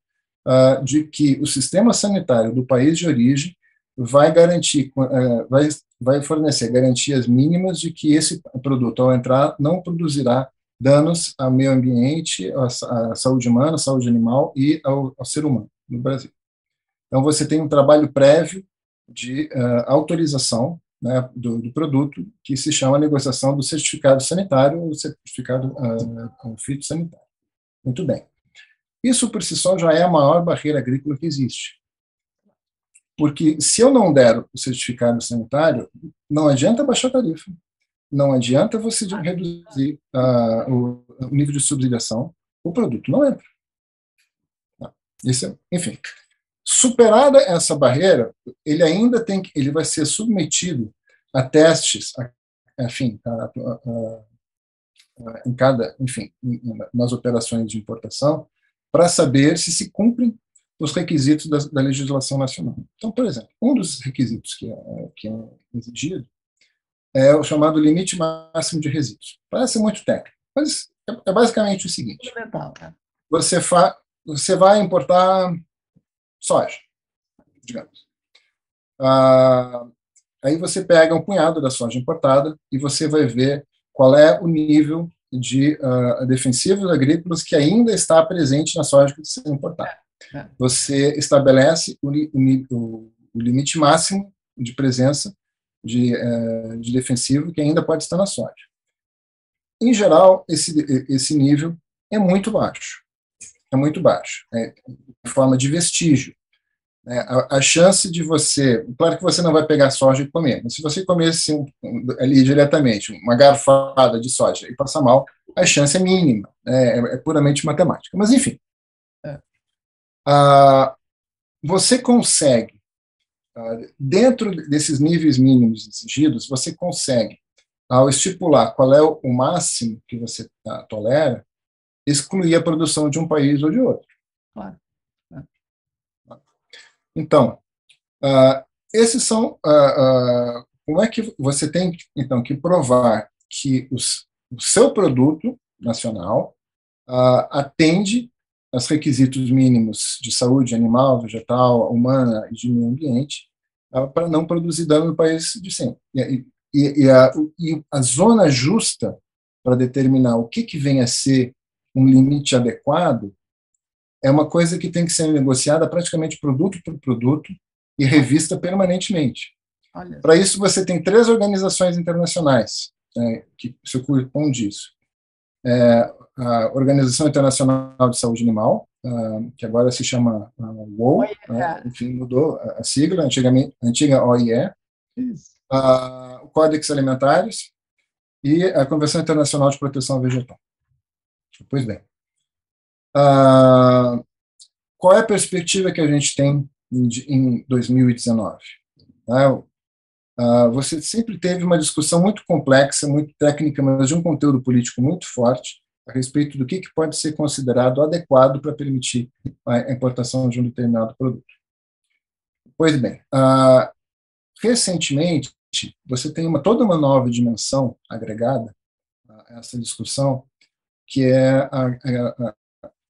uh, de que o sistema sanitário do país de origem vai garantir, uh, vai, vai fornecer garantias mínimas de que esse produto, ao entrar, não produzirá danos ao meio ambiente, à, saúde humana, à saúde animal e ao, ao ser humano no Brasil. Então, você tem um trabalho prévio de uh, autorização né, do, do, produto, que se chama negociação do certificado sanitário ou certificado uh, fitossanitário. Muito bem. Isso por si só já é a maior barreira agrícola que existe. Porque se eu não der o certificado sanitário, não adianta baixar a tarifa, não adianta você reduzir uh, o, o, nível de subsidiação, o produto não entra. Isso, é, enfim, superada essa barreira, ele ainda tem que, ele vai ser submetido a testes, a, enfim, a, a, em cada, enfim, nas operações de importação, para saber se se cumprem os requisitos da, da, legislação nacional. Então, por exemplo, um dos requisitos que é, que é exigido é o chamado limite máximo de resíduos. Parece muito técnico, mas é, é basicamente o seguinte: né? você, fa, você vai importar soja, digamos. Ah, aí você pega um punhado da soja importada e você vai ver qual é o nível de uh, defensivos agrícolas que ainda está presente na soja que você importar. É, é. Você estabelece o, o, o, limite máximo de presença de, uh, de defensivo que ainda pode estar na soja. Em geral, esse, esse nível é muito baixo. É muito baixo. É, em forma de vestígio. É, a, a, chance de você. Claro que você não vai pegar soja e comer, mas se você comer assim, ali diretamente uma garfada de soja e passar mal, a chance é mínima. Né, é, é puramente matemática. Mas, enfim. É. Você consegue, dentro desses níveis mínimos exigidos, você consegue, ao estipular qual é o máximo que você ah, tolera, excluir a produção de um país ou de outro. Claro. Então, uh, esses são. Uh, uh, como é que você tem, então, que provar que os, o seu produto nacional atende aos requisitos mínimos de saúde animal, vegetal, humana e de meio ambiente, para não produzir dano no país de sempre. E, e, e, a, e a zona justa para determinar o que, que vem a ser um limite adequado é uma coisa que tem que ser negociada praticamente produto por produto e revista permanentemente. Para isso, você tem três organizações internacionais é, que se ocupam disso. É, a Organização Internacional de Saúde Animal, uh, que agora se chama uh, WOW, né, enfim, mudou a sigla, antigamente, antiga OIE, uh, o Códex Alimentares e a Convenção Internacional de Proteção Vegetal. Pois bem, ah, qual é a perspectiva que a gente tem em, 2019? Né? Ah, você sempre teve uma discussão muito complexa, muito técnica, mas de um conteúdo político muito forte a respeito do que, que pode ser considerado adequado para permitir a importação de um determinado produto. Pois bem, uh, recentemente você tem uma, toda uma nova dimensão agregada a essa discussão, que é a, a,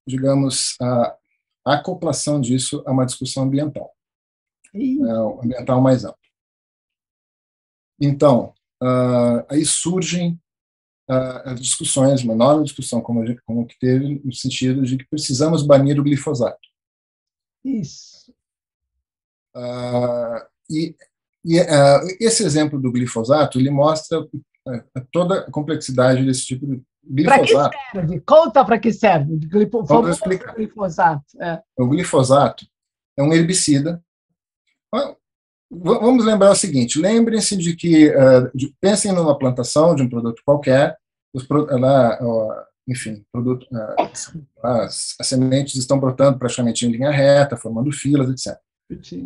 digamos, a, acoplação disso a uma discussão ambiental, né, ambiental mais ampla. Então, uh, aí surgem uh, as discussões, uma nova discussão, como, gente, como que teve, no sentido de que precisamos banir o glifosato. Isso. Uh, e, e esse exemplo do glifosato, ele mostra toda a complexidade desse tipo de para que serve? Conta para que serve o glifosato. É. O glifosato é um herbicida. Vamos lembrar o seguinte: lembrem-se de que, uh, de, pensem numa plantação de um produto qualquer, os, lá, enfim, produto, uh, as, as, sementes estão brotando praticamente em linha reta, formando filas, etc.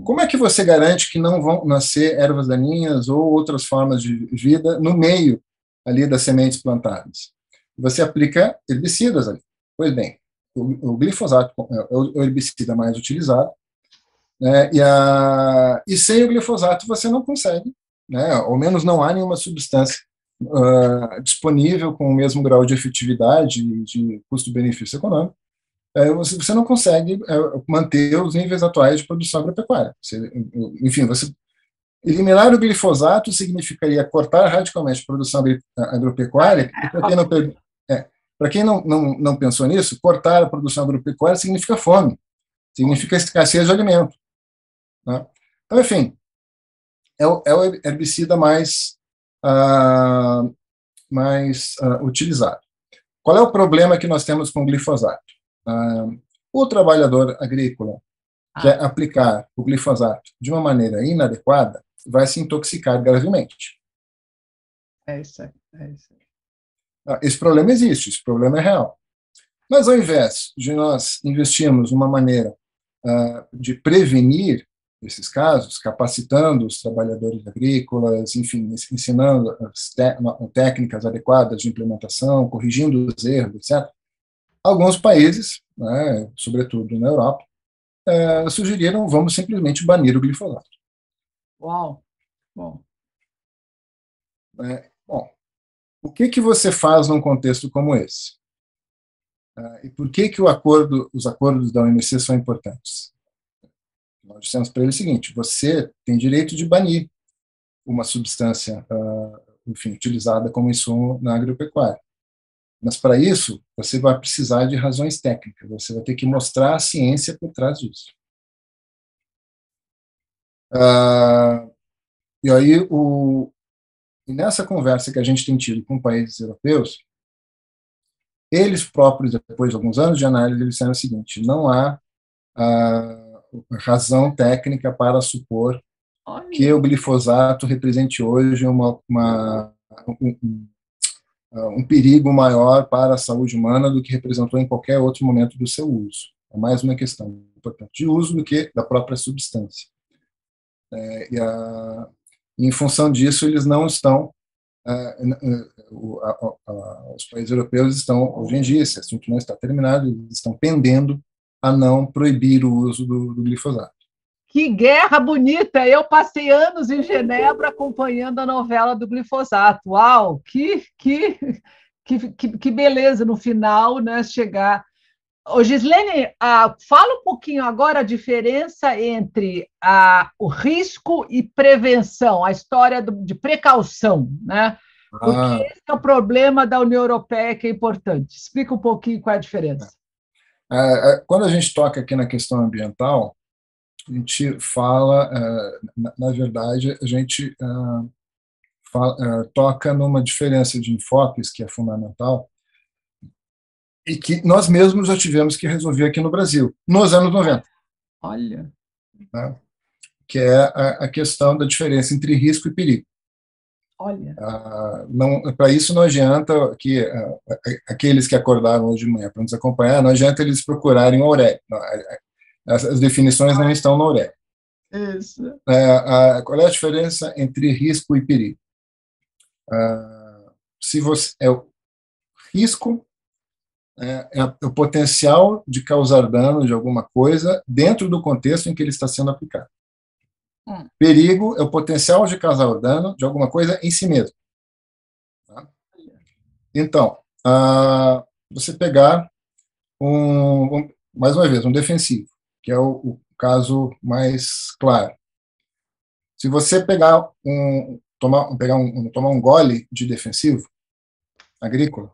Como é que você garante que não vão nascer ervas daninhas ou outras formas de vida no meio ali das sementes plantadas? Você aplica herbicidas ali. Pois bem, o, o glifosato é o herbicida mais utilizado, né, e, a, e sem o glifosato você não consegue, né, ao menos não há nenhuma substância uh, disponível com o mesmo grau de efetividade e de custo-benefício econômico, é, você, você não consegue é, manter os níveis atuais de produção agropecuária. Você, enfim, você eliminar o glifosato significaria cortar radicalmente a produção agropecuária, e para não, para quem não, não, não pensou nisso, cortar a produção agropecuária significa fome, significa escassez de alimento. Né? Então, enfim, é o, é o herbicida mais, uh, mais uh, utilizado. Qual é o problema que nós temos com o glifosato? Uh, o trabalhador agrícola que ah. aplicar o glifosato de uma maneira inadequada vai se intoxicar gravemente. É isso. É isso. Ah, esse problema existe, esse problema é real. Mas ao invés de nós investirmos numa maneira uh, de prevenir esses casos, capacitando os trabalhadores agrícolas, enfim, ensinando as técnicas adequadas de implementação, corrigindo os erros, etc. Alguns países, né, sobretudo na Europa, uh, sugeriram vamos simplesmente banir o glifosato. Uau! Bom. É, bom, o que, que você faz num contexto como esse? Uh, e por que, que acordo, os acordos da OMC são importantes? Nós dissemos para ele o seguinte: você tem direito de banir uma substância, uh, enfim, utilizada como insumo na agropecuária. Mas para isso, você vai precisar de razões técnicas, você vai ter que mostrar a ciência por trás disso. Uh, e aí, o, e nessa conversa que a gente tem tido com países europeus, eles próprios, depois de alguns anos de análise, eles disseram o seguinte: não há ah, razão técnica para supor Olha. que o glifosato represente hoje uma, uma um, um, ah, um, perigo maior para a saúde humana do que representou em qualquer outro momento do seu uso. É mais uma questão, portanto, de uso do que da própria substância. É, e a, em função disso, eles não estão os países europeus estão, hoje em dia, esse assunto não está terminado, eles estão pendendo a não proibir o uso do, do glifosato. Que guerra bonita! Eu passei anos em Genebra acompanhando a novela do glifosato. Uau! Que, que, que, que beleza no final né, chegar Ô, Gislene, ah, fala um pouquinho agora a diferença entre ah, o risco e prevenção, a história do, de precaução, né? Porque ah. esse é o problema da União Europeia que é importante. Explica um pouquinho qual é a diferença. É, é, é quando a gente toca aqui na questão ambiental, a gente fala, é, na verdade, a gente fala, toca numa diferença de enfoques que é fundamental, e que nós mesmos já tivemos que resolver aqui no Brasil, nos anos 90. Olha. Né? Que é a, a, questão da diferença entre risco e perigo. Olha. Ah, Para isso não adianta que ah, aqueles que acordaram hoje de manhã para nos acompanhar, não adianta eles procurarem o Aurélio. As, as definições não estão no Aurélio. Isso. É, a, qual é a diferença entre risco e perigo? Ah, se você é o risco é, é, o potencial de causar dano de alguma coisa dentro do contexto em que ele está sendo aplicado. Hum. Perigo é o potencial de causar dano de alguma coisa em si mesmo. Tá? Então, ah, você pegar um, um, mais uma vez, um defensivo, que é o, o caso mais claro. Se você pegar um, tomar, pegar um, tomar um gole de defensivo agrícola,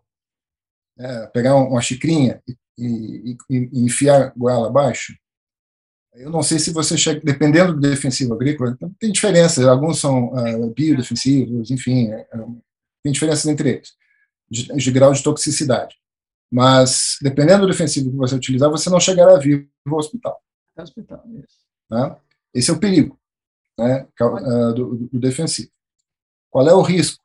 é, pegar uma xicrinha e, e, e, enfiar goela abaixo, eu não sei se você chega, dependendo do defensivo agrícola, então tem diferenças, alguns são uh, biodefensivos, enfim, é, é, tem diferenças entre eles, de, de, grau de toxicidade. Mas, dependendo do defensivo que você utilizar, você não chegará vivo ao hospital. hospital isso. Né? Esse é o perigo né, uh, do, do, defensivo. Qual é o risco?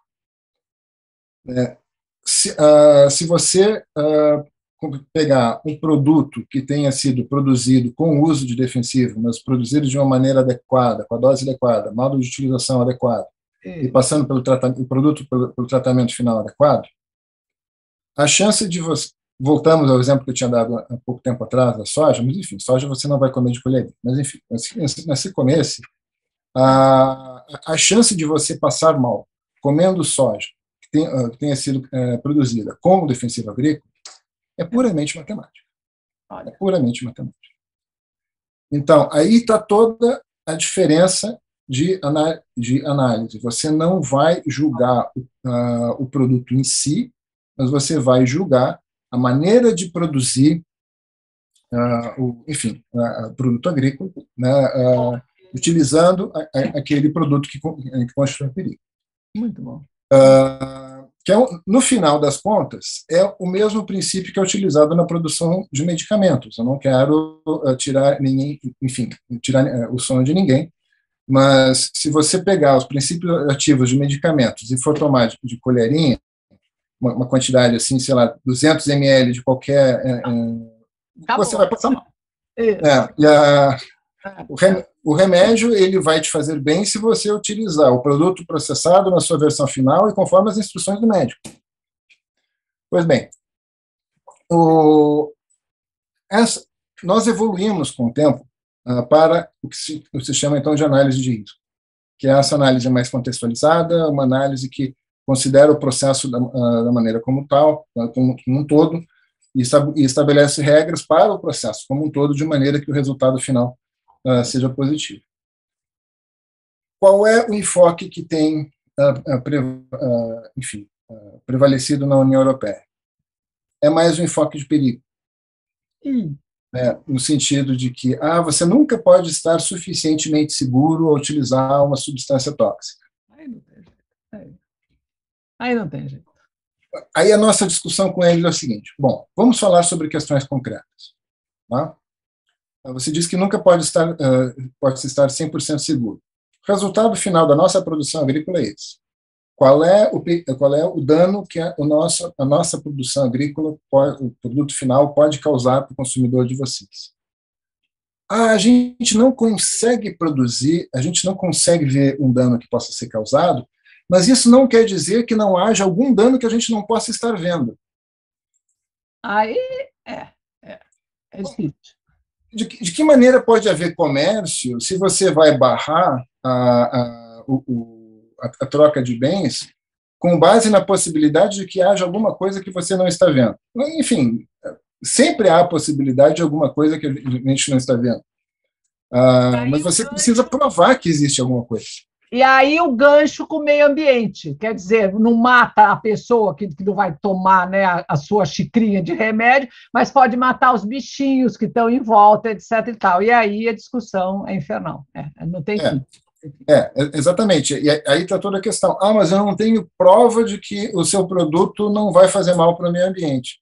É, se, uh, se você uh, pegar um produto que tenha sido produzido com o uso de defensivo, mas produzido de uma maneira adequada, com a dose adequada, modo de utilização adequado, e passando pelo tratamento, o produto pelo, pelo, tratamento final adequado, a chance de você. Voltamos ao exemplo que eu tinha dado há pouco tempo atrás da soja, mas enfim, soja você não vai comer de colher. Mas enfim, mas se comesse, a, a chance de você passar mal comendo soja ah, que tenha sido é, produzida como defensivo agrícola é puramente matemática. É puramente matemática. Então, aí está toda a diferença de, de análise. Você não vai julgar uh, o produto em si, mas você vai julgar a maneira de produzir, uh, o, enfim, uh, produto agrícola, né, utilizando a, a, aquele produto que, que constitui o perigo. Muito bom. Que é, no final das contas, é o mesmo princípio que é utilizado na produção de medicamentos. Eu não quero uh, tirar ninguém, enfim, tirar uh, o sono de ninguém, mas se você pegar os princípios ativos de medicamentos e for tomar de, de colherinha, uma, uma, quantidade assim, sei lá, 200 ml de qualquer. É, é, você vai passar mal. É, e a, o, rem, o remédio ele vai te fazer bem se você utilizar o produto processado na sua versão final e conforme as instruções do médico. Pois bem, o, essa, nós evoluímos com o tempo uh, para o que, se, o se chama então de análise de risco, que é essa análise mais contextualizada, uma análise que considera o processo da, uh, da maneira como tal, uh, como, como, um todo, e, estabelece regras para o processo como um todo, de maneira que o resultado final seja positivo. Qual é o enfoque que tem, pre, enfim, prevalecido na União Europeia? É mais um enfoque de perigo. Hum né, no sentido de que ah, você nunca pode estar suficientemente seguro ao utilizar uma substância tóxica. Aí não tem jeito. Aí, Aí não tem jeito. Aí a nossa discussão com ele é o seguinte: bom, vamos falar sobre questões concretas. Tá? Você diz que nunca pode estar, uh, pode estar 100% seguro. O resultado final da nossa produção agrícola é esse qual é o, qual é o dano que a, o nosso, a nossa produção agrícola, pode, o produto final, pode causar para o consumidor de vocês. Ah, a gente não consegue produzir, a gente não consegue ver um dano que possa ser causado, mas isso não quer dizer que não haja algum dano que a gente não possa estar vendo. Aí é, é, é difícil. De, de, que maneira pode haver comércio se você vai barrar a, a, o a, a troca de bens com base na possibilidade de que haja alguma coisa que você não está vendo. Enfim, sempre há a possibilidade de alguma coisa que a gente não está vendo. Ah, mas você precisa provar que existe alguma coisa. E aí o gancho com o meio ambiente, quer dizer, não mata a pessoa que, que não vai tomar né, a, a, sua xicrinha de remédio, mas pode matar os bichinhos que estão em volta, etc. E, tal. e aí a discussão é infernal. É, não tem é. fim. É, exatamente. E aí está toda a questão. Ah, mas eu não tenho prova de que o seu produto não vai fazer mal para o meio ambiente.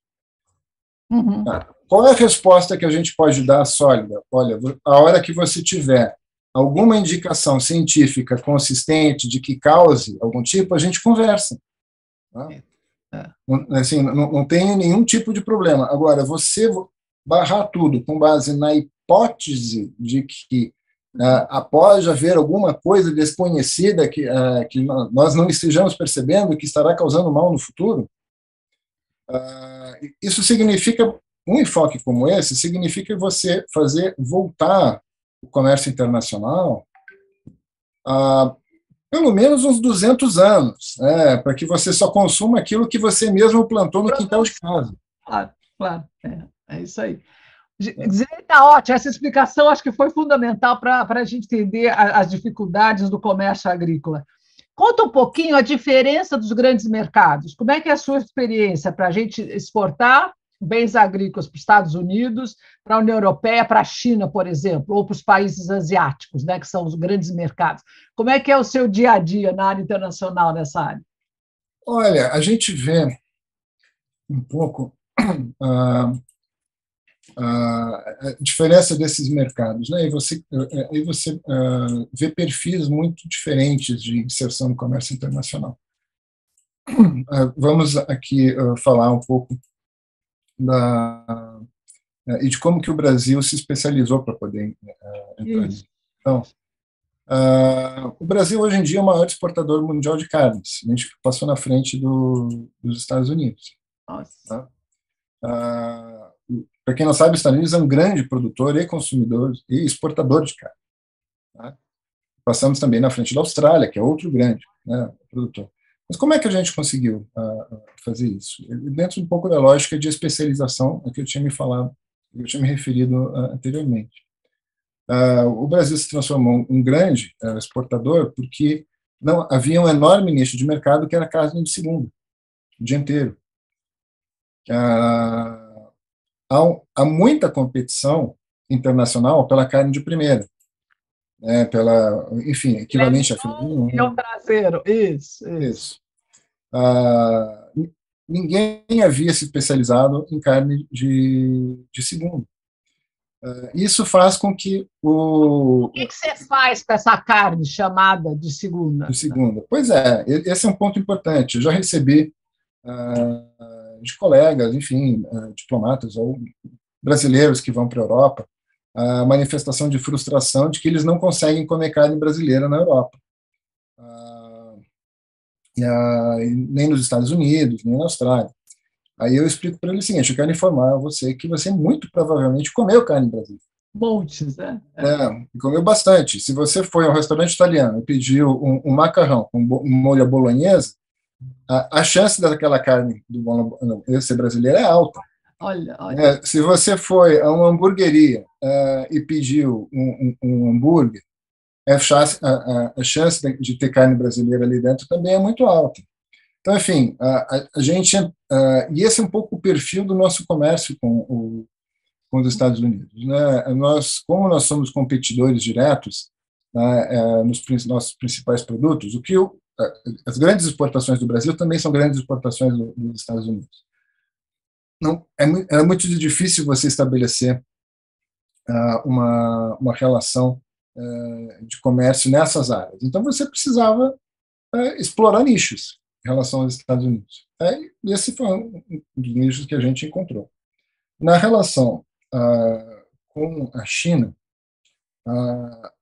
Uhum. Ah, qual é a resposta que a gente pode dar sólida? Olha, a hora que você tiver alguma indicação científica consistente de que cause algum tipo, a gente conversa. Tá? É. Assim, não, não tem nenhum tipo de problema. Agora, você barrar tudo com base na hipótese de que uh, após haver alguma coisa desconhecida que, uh, que nós não estejamos percebendo que estará causando mal no futuro, uh, isso significa, um enfoque como esse, significa você fazer voltar o comércio internacional a pelo menos uns 200 anos, né, para que você só consuma aquilo que você mesmo plantou no quintal de casa. Claro, claro, é, é isso aí. Está ótimo, essa explicação acho que foi fundamental para a gente entender as dificuldades do comércio agrícola. Conta um pouquinho a diferença dos grandes mercados. Como é que é a sua experiência para a gente exportar bens agrícolas para os Estados Unidos, para a União Europeia, para a China, por exemplo, ou para os países asiáticos, né, que são os grandes mercados. Como é que é o seu dia a dia na área internacional nessa área? Olha, a gente vê um pouco uh, a diferença desses mercados, né? E você, aí você uh, vê perfis muito diferentes de inserção no comércio internacional. Vamos aqui falar um pouco da e de como que o Brasil se especializou para poder entrar. Isso. Então, o Brasil hoje em dia é o maior exportador mundial de carnes. A gente passou na frente do, dos Estados Unidos. Tá? Para quem não sabe, os Estados Unidos é um grande produtor e consumidor e exportador de carne. Tá? Passamos também na frente da Austrália, que é outro grande né, produtor. Mas como é que a gente conseguiu uh, fazer isso? Dentro um pouco da lógica de especialização a que eu tinha me falado, eu tinha me referido uh, anteriormente. Uh, o Brasil se transformou um grande exportador porque não havia um enorme nicho de mercado que era carne de segunda, o dia inteiro. Há, há muita competição internacional pela carne de primeira. Né, pela, enfim, equivalente a filé E o traseiro, isso. Isso. isso. Ah, ninguém havia se especializado em carne de, de segundo. Uh, isso faz com que o. O que, que, você faz com essa carne chamada de segunda? De segunda. Pois é, esse é um ponto importante. Eu já recebi de colegas, enfim, diplomatas ou brasileiros que vão para a Europa, a manifestação de frustração de que eles não conseguem comer carne brasileira na Europa. nem nos Estados Unidos, nem na Austrália. Aí eu explico para ele o seguinte: eu quero informar você que você muito provavelmente comeu carne brasileira. Montes, né? É, comeu bastante. Se você foi a um restaurante italiano e pediu um, um macarrão com um molho bolonhesa, a, a, chance daquela carne do ser brasileira é alta. Olha, olha. É, se você foi a uma hamburgueria uh, e pediu um, um, um hambúrguer, a chance, a, a chance de ter carne brasileira ali dentro também é muito alta. Então, enfim, a, a gente. Uh, e esse é um pouco o perfil do nosso comércio com, o, com os Estados Unidos. Né? Nós, como nós somos competidores diretos uh, nos nossos principais produtos, o que uh, as grandes exportações do Brasil também são grandes exportações do, dos Estados Unidos. Não, é, é muito difícil você estabelecer uma, uma relação de comércio nessas áreas. Então, você precisava explorar nichos em relação aos Estados Unidos. É, esse foi um dos nichos que a gente encontrou. Na relação ah, com a China, ah,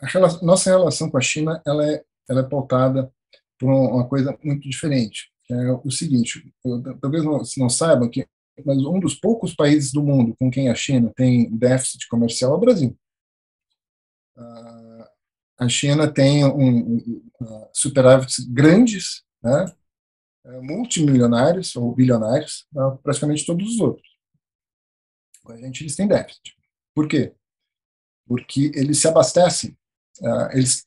a relação, nossa relação com a China ela é, ela é pautada por uma coisa muito diferente. É o seguinte, eu, talvez não, não saibam que mas um dos poucos países do mundo com quem a China tem déficit comercial é o Brasil. Ah, a China tem um, um superávites grandes né, é, multimilionários ou bilionários, né, praticamente todos os outros. Com a gente, eles têm déficit. Por quê? Porque eles se abastecem. Uh, eles,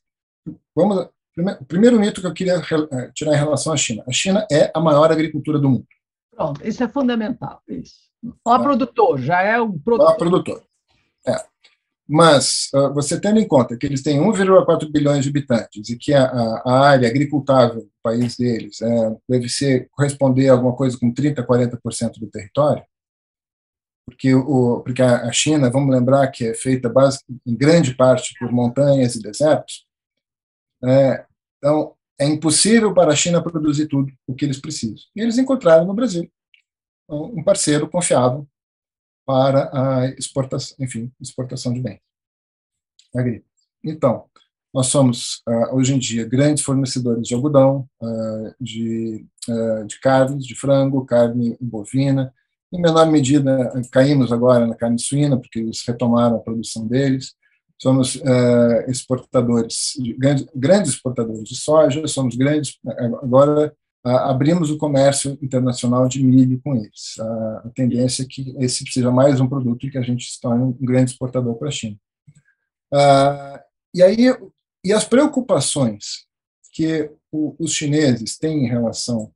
vamos, primeiro, primeiro mito que eu queria é, tirar em relação à China. A China é a maior agricultura do mundo. Pronto, isso é fundamental. Isso. Maior ah. produtor, já é um produtor. Maior produtor. É. Mas, uh, você tendo em conta que eles têm 1,4 bilhões de habitantes e que a, a área agricultável do país deles é, deve ser corresponder a alguma coisa com 30%, 40% do território, porque, o, porque a China, vamos lembrar que é feita base, em grande parte por montanhas e desertos, é, então é impossível para a China produzir tudo o que eles precisam. E eles encontraram no Brasil um parceiro confiável para a exportação, enfim, exportação de bens. Então, nós somos, ah, hoje em dia, grandes fornecedores de algodão, ah, de, ah, de carnes, de frango, carne bovina. Em menor medida, caímos agora na carne suína, porque eles retomaram a produção deles. Somos exportadores, grandes, grandes exportadores de soja, somos grandes, agora abrimos o comércio internacional de milho com eles. A tendência é que esse seja mais um produto que a gente se torne um grande exportador para a China. e aí, e as preocupações que os chineses têm em relação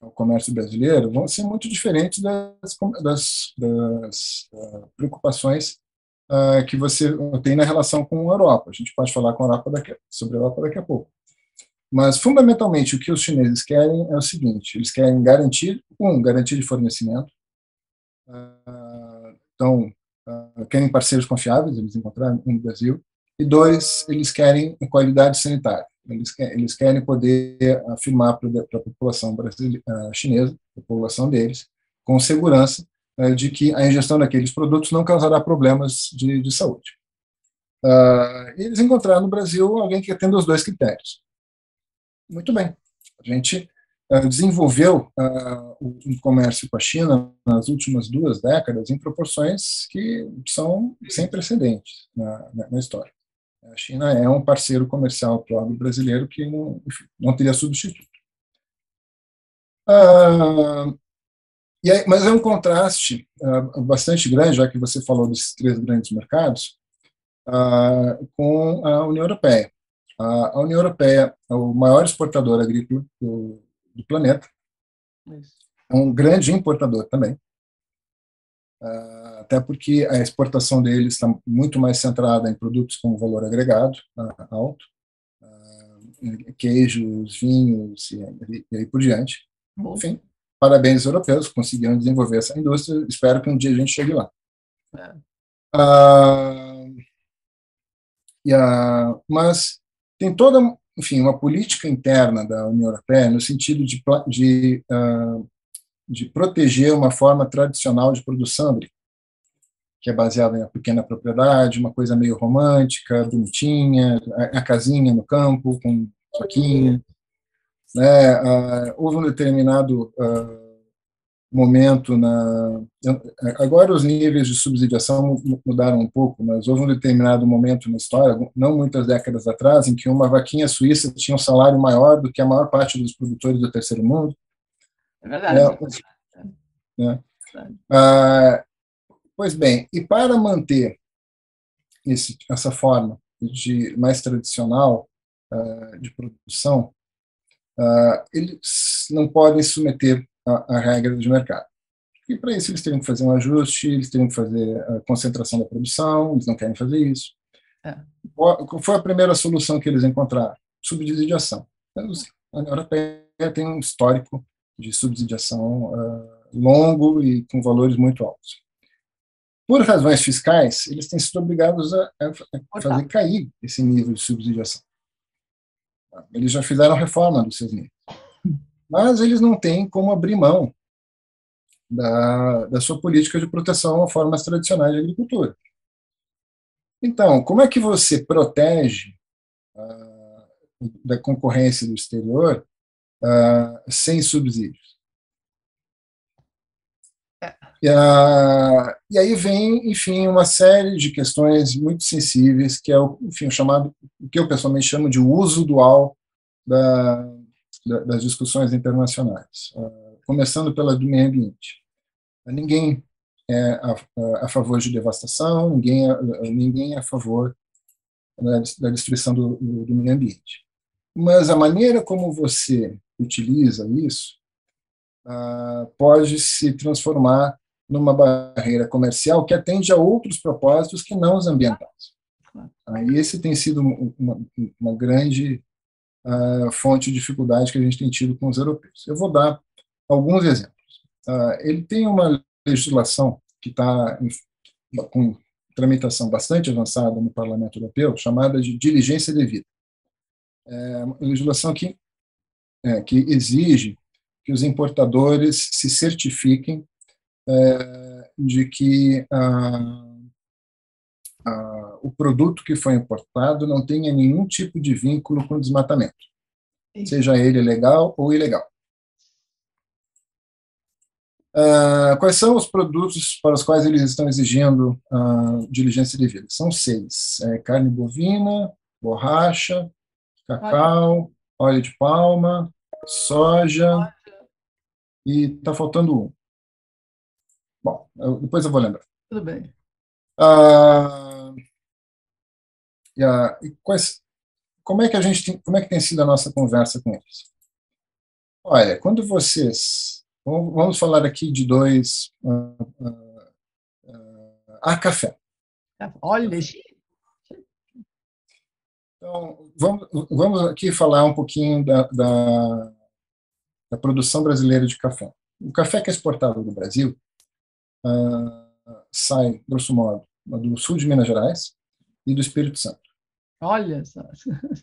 ao comércio brasileiro vão ser muito diferentes das, das, das uh, preocupações uh, que você tem na relação com a Europa. A gente pode falar com a Europa daqui, sobre a Europa daqui a pouco. Mas, fundamentalmente, o que os chineses querem é o seguinte: eles querem garantir, um, garantia de fornecimento. Uh, então, uh, querem parceiros confiáveis, eles encontraram no Brasil. E dois, eles querem qualidade sanitária. Eles, eles querem poder afirmar para a população brasileira, chinesa, a população deles, com segurança de que a ingestão daqueles produtos não causará problemas de, de saúde. eles encontraram no Brasil alguém que atenda os dois critérios muito bem. A gente uh, desenvolveu uh, o, comércio com a China nas últimas duas décadas em proporções que são sem precedentes na, na, na história. A China é um parceiro comercial para o brasileiro que não, enfim, não teria substituto. Uh, mas é um contraste uh, bastante grande, já que você falou desses três grandes mercados, uh, com a União Europeia. A, União Europeia é o maior exportador agrícola do, do planeta, é um grande importador também, até porque a exportação deles está muito mais centrada em produtos com valor agregado alto, queijos, vinhos e, e aí por diante. Bom. Enfim, parabéns aos europeus, conseguiram desenvolver essa indústria. Espero que um dia a gente chegue lá. É. Ah, e a, mas tem toda enfim, uma política interna da União Europeia no sentido de, de, uh, de proteger uma forma tradicional de produção agrícola, que é baseada em pequena propriedade, uma coisa meio romântica, bonitinha, a, a casinha no campo com soquinho. Né? Uh, houve um determinado uh, momento na agora os níveis de subsidiação mudaram um pouco, mas houve um determinado momento na história, não muitas décadas atrás, em que uma vaquinha suíça tinha um salário maior do que a maior parte dos produtores do terceiro mundo. É verdade. É, né? Ah, pois bem, e para manter esse, essa forma de mais tradicional uh, de produção, uh, eles não podem submeter a, a regra de mercado. E para isso eles teriam que fazer um ajuste, eles teriam que fazer a concentração da produção, eles não querem fazer isso. É. Qual foi a primeira solução que eles encontraram? Subsidiação. Então, a União Europeia tem um histórico de subsidiação uh, longo e com valores muito altos. Por razões fiscais, eles têm sido obrigados a, a fazer cair esse nível de subsidiação. Eles já fizeram reforma seus níveis mas eles não têm como abrir mão da, da sua política de proteção a formas tradicionais de agricultura. Então, como é que você protege uh, da concorrência do exterior uh, sem subsídios? E, uh, e, aí vem, enfim, uma série de questões muito sensíveis, que é o, enfim, o chamado, o que eu pessoalmente chamo de uso dual da, das discussões internacionais, ah, começando pela do meio ambiente. Ninguém é a, a favor de devastação, ninguém é, ninguém é a favor da, da destruição do, do, meio ambiente. Mas a maneira como você utiliza isso uh, pode se transformar numa barreira comercial que atende a outros propósitos que não os ambientais. Aí esse tem sido uma, uma grande uh, fonte de dificuldade que a gente tem tido com os europeus. Eu vou dar alguns exemplos. Uh, ele tem uma legislação que está com tramitação bastante avançada no Parlamento Europeu, chamada de diligência devida. É uma legislação que, é, que exige que os importadores se certifiquem é, de que ah, ah, o produto que foi importado não tenha nenhum tipo de vínculo com desmatamento, seja ele legal ou ilegal. Uh, quais são os produtos para os quais eles estão exigindo uh, diligência de vida? São seis: é, carne bovina, borracha, cacau, óleo de palma, soja, e está faltando um. Bom, eu, depois eu vou lembrar. Tudo bem. Uh, e, a, e quais, como é que a gente tem, como é que tem sido a nossa conversa com eles? Olha, quando vocês vamos falar aqui de dois uh, uh, uh, a café. Olha, então vamos, vamos aqui falar um pouquinho da, da, da produção brasileira de café. O café que é exportado do Brasil uh, sai, grosso modo, do sul de Minas Gerais e do Espírito Santo. Olha só.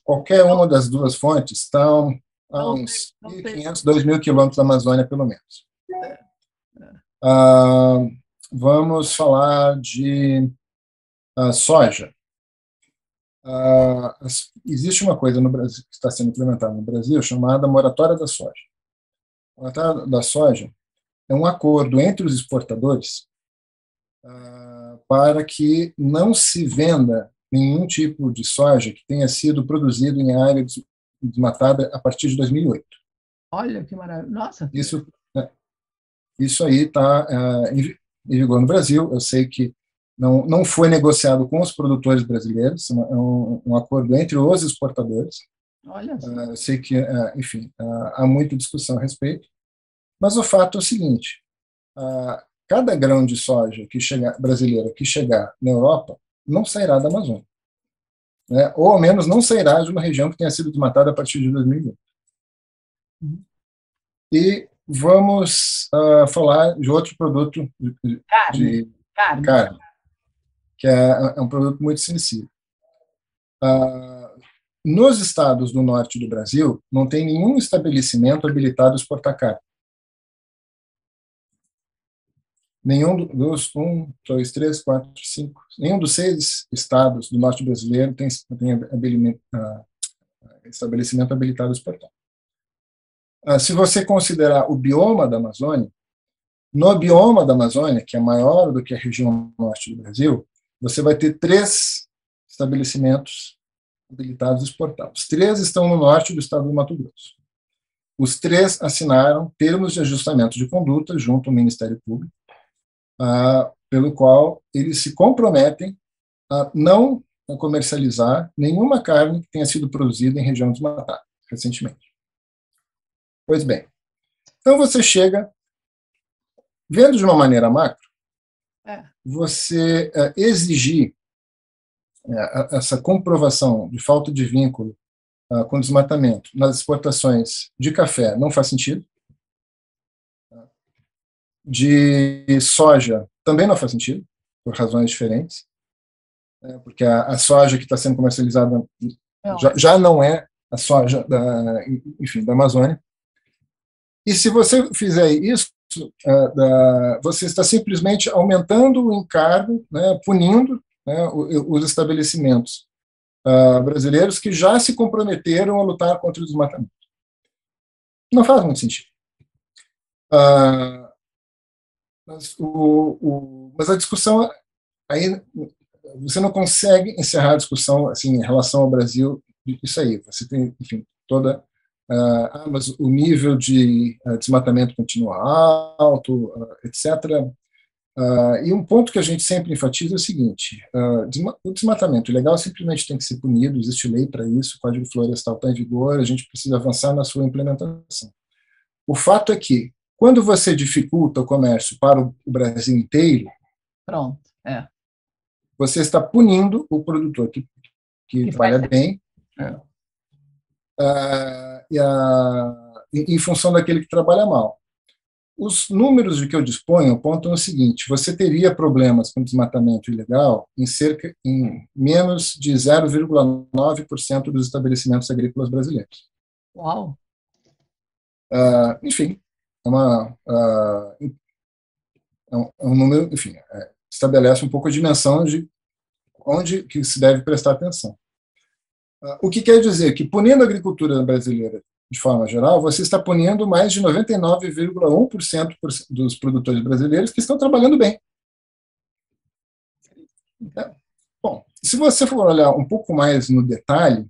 Qualquer uma das duas fontes estão a uns 1.500, 2.000 quilômetros da Amazônia, pelo menos. Ah, vamos falar de ah, soja. Ah, existe uma coisa no Brasil que está sendo implementada no Brasil chamada moratória da soja. A moratória da soja é um acordo entre os exportadores ah, para que não se venda nenhum tipo de soja que tenha sido produzido em área desmatada a partir de 2008. Olha que maravilha. Nossa. Isso, né, isso aí está é, em vigor no Brasil. Eu sei que não, não foi negociado com os produtores brasileiros, é um, um acordo entre os exportadores. Olha. É, eu sei que, é, enfim, há muita discussão a respeito, mas o fato é o seguinte: cada grão de soja que chegar, brasileiro que chegar na Europa não sairá da Amazônia. Né? Ou, ao menos, não sairá de uma região que tenha sido desmatada a partir de 2001. Uhum. E vamos uh, falar de outro produto de carne, de carne. carne que é, é, um produto muito sensível. Uh, nos estados do norte do Brasil, não tem nenhum estabelecimento habilitado a exportar carne. Nenhum dos um, dois, três, quatro, cinco, nenhum dos seis estados do norte brasileiro tem, tem uh, estabelecimento habilitado exportar. Uh, se você considerar o bioma da Amazônia, no bioma da Amazônia, que é maior do que a região norte do Brasil, você vai ter três estabelecimentos habilitados a exportar. Os três estão no norte do estado do Mato Grosso. Os três assinaram termos de ajustamento de conduta junto ao Ministério Público, ah, pelo qual eles se comprometem a não comercializar nenhuma carne que tenha sido produzida em região desmatada recentemente. Pois bem, então você chega, vendo de uma maneira macro, é. você é, exigir é, essa comprovação de falta de vínculo uh, com desmatamento nas exportações de café não faz sentido. De soja também não faz sentido, por razões diferentes. Né, porque a, a, soja que está sendo comercializada já, já, não é a soja da, enfim, da Amazônia. E se você fizer isso, uh, da, você está simplesmente aumentando o encargo, né, punindo né, os estabelecimentos uh, brasileiros que já se comprometeram a lutar contra o desmatamento. Não faz muito sentido. Uh, mas, o, o, mas, a discussão aí você não consegue encerrar a discussão assim em relação ao Brasil isso aí você tem enfim toda uh, ah, mas o nível de uh, desmatamento continua alto uh, etc Uh, e um ponto que a gente sempre enfatiza é o seguinte: uh, o desmatamento ilegal simplesmente tem que ser punido, existe lei para isso, o Código Florestal está em vigor, a gente precisa avançar na sua implementação. O fato é que, quando você dificulta o comércio para o Brasil inteiro, pronto, é. você está punindo o produtor que, que, que trabalha bem, é. e a, em, em função daquele que trabalha mal. Os números de que eu disponho apontam o seguinte: você teria problemas com desmatamento ilegal em cerca em menos de 0,9% dos estabelecimentos agrícolas brasileiros. Uau! Uh, enfim, é, uma, uh, é, um, número, enfim, é, estabelece um pouco a dimensão de onde que se deve prestar atenção. Uh, o que quer dizer que, punindo a agricultura brasileira de forma geral, você está punindo mais de 99,1% dos produtores brasileiros que estão trabalhando bem. É. Bom, se você for olhar um pouco mais no detalhe,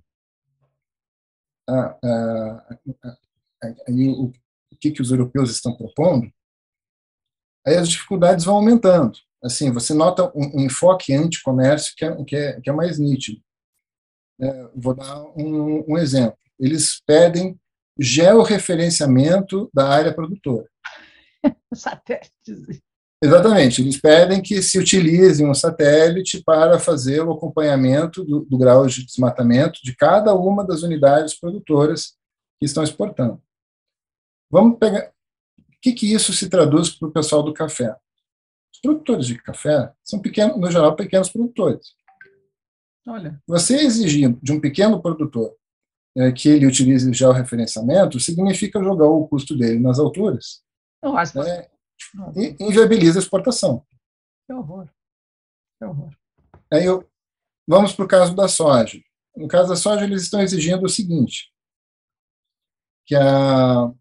aí o, o que, que os europeus estão propondo, aí as dificuldades vão aumentando. Assim, você nota um, um enfoque anti-comércio que é, que, é, que é mais nítido. É, vou dar um, um exemplo. Eles pedem georreferenciamento da área produtora. Satélites. Exatamente, eles pedem que se utilize um satélite para fazer o acompanhamento do, do grau de desmatamento de cada uma das unidades produtoras que estão exportando. Vamos pegar. O que, que isso se traduz para o pessoal do café? Os produtores de café são pequenos, no geral, pequenos produtores. Olha. Você exigir de um pequeno produtor é, que ele utilize já o referenciamento, significa jogar o custo dele nas alturas. Eu acho né, e inviabiliza a exportação. Que horror. Que horror. Aí eu, vamos para o caso da soja. No caso da soja, eles estão exigindo o seguinte, que, a,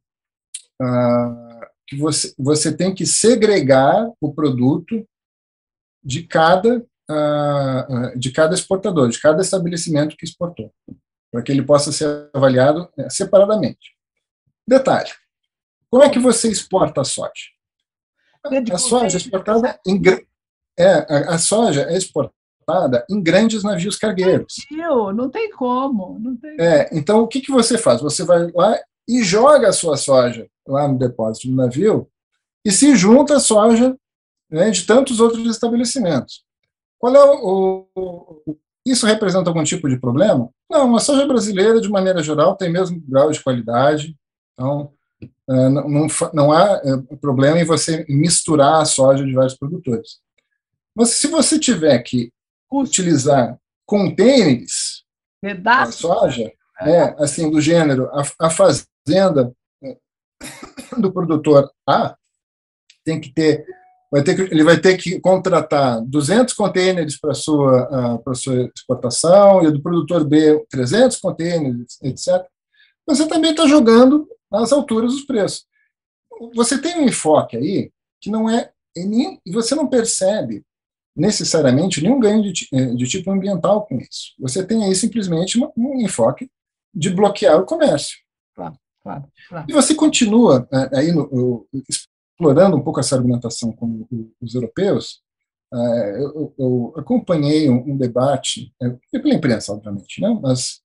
a, que você, você tem que segregar o produto de cada, a, de cada exportador, de cada estabelecimento que exportou para que ele possa ser avaliado né, separadamente. Detalhe: como é que você exporta a soja? A soja é exportada em é, a, a soja é exportada em grandes navios cargueiros. Não tem como. Não tem é, então, o que, que você faz? Você vai lá e joga a sua soja lá no depósito do navio e se junta a soja né, de tantos outros estabelecimentos. Qual é o, o, isso representa algum tipo de problema? Não, a soja brasileira, de maneira geral, tem mesmo grau de qualidade, então é, não, não, não há é, problema em você misturar a soja de vários produtores. Mas se você tiver que utilizar containers Pedaço? A soja, é. é, assim, do gênero, a, a fazenda do produtor A tem que ter vai ter que, ele vai ter que contratar 200 contêineres para sua para sua exportação e do produtor B 300 contêineres, etc. Você também está jogando nas alturas dos preços. Você tem um enfoque aí que não é e você não percebe necessariamente nenhum ganho de, eh, de tipo ambiental com isso. Você tem aí simplesmente um enfoque de bloquear o comércio. Claro, claro. E você continua eh, aí no, explorando um pouco essa argumentação com os europeus. Eh, eu, eu acompanhei um, debate, pela imprensa, obviamente, né, mas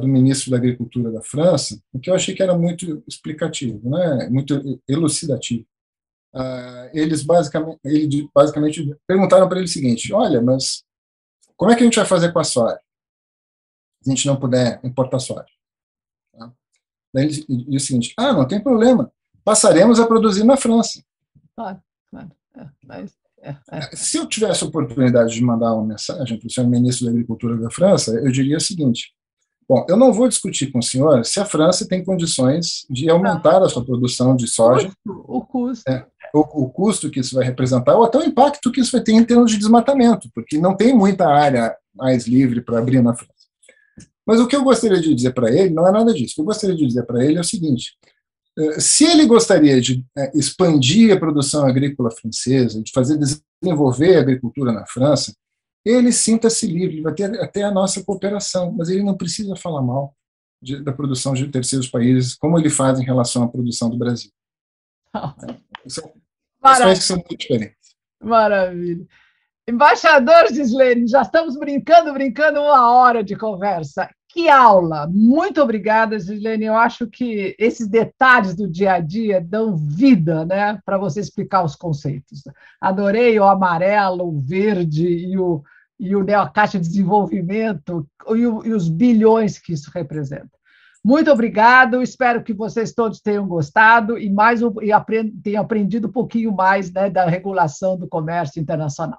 do ministro da Agricultura da França, que eu achei que era muito explicativo, né, muito elucidativo uh, eles basicamente, ele, basicamente perguntaram para ele o seguinte: olha, mas como é que a gente vai fazer com a soja? Se a gente não puder importar soja. Daí ele disse o seguinte: ah, não tem problema, passaremos a produzir na França. Claro, claro. É, mas, é, é. Se eu tivesse a oportunidade de mandar uma mensagem para o senhor ministro da Agricultura da França, eu diria o seguinte: Bom, eu não vou discutir com o senhor se a França tem condições de aumentar a sua produção de soja. O custo. É, o, o, custo que isso vai representar, ou até o impacto que isso vai ter em termos de desmatamento, porque não tem muita área mais livre para abrir na França. Mas o que eu gostaria de dizer para ele não é nada disso. O que eu gostaria de dizer para ele é o seguinte: eh, se ele gostaria de eh, expandir a produção agrícola francesa, de fazer desenvolver a agricultura na França, ele sinta-se livre, vai ter até a nossa cooperação, mas ele não precisa falar mal de, da produção de terceiros países, como ele faz em relação à produção do Brasil. São questões que são muito diferentes. Maravilha. Embaixador Gislene, já estamos brincando, brincando uma hora de conversa. Que aula! Muito obrigada, Gislene. Eu acho que esses detalhes do dia a dia dão vida né, para você explicar os conceitos. Adorei o amarelo, o verde e o, e o né, Caixa de Desenvolvimento e, o, e os bilhões que isso representa. Muito obrigado, espero que vocês todos tenham gostado e mais e tenham aprendido um pouquinho mais né, da regulação do comércio internacional.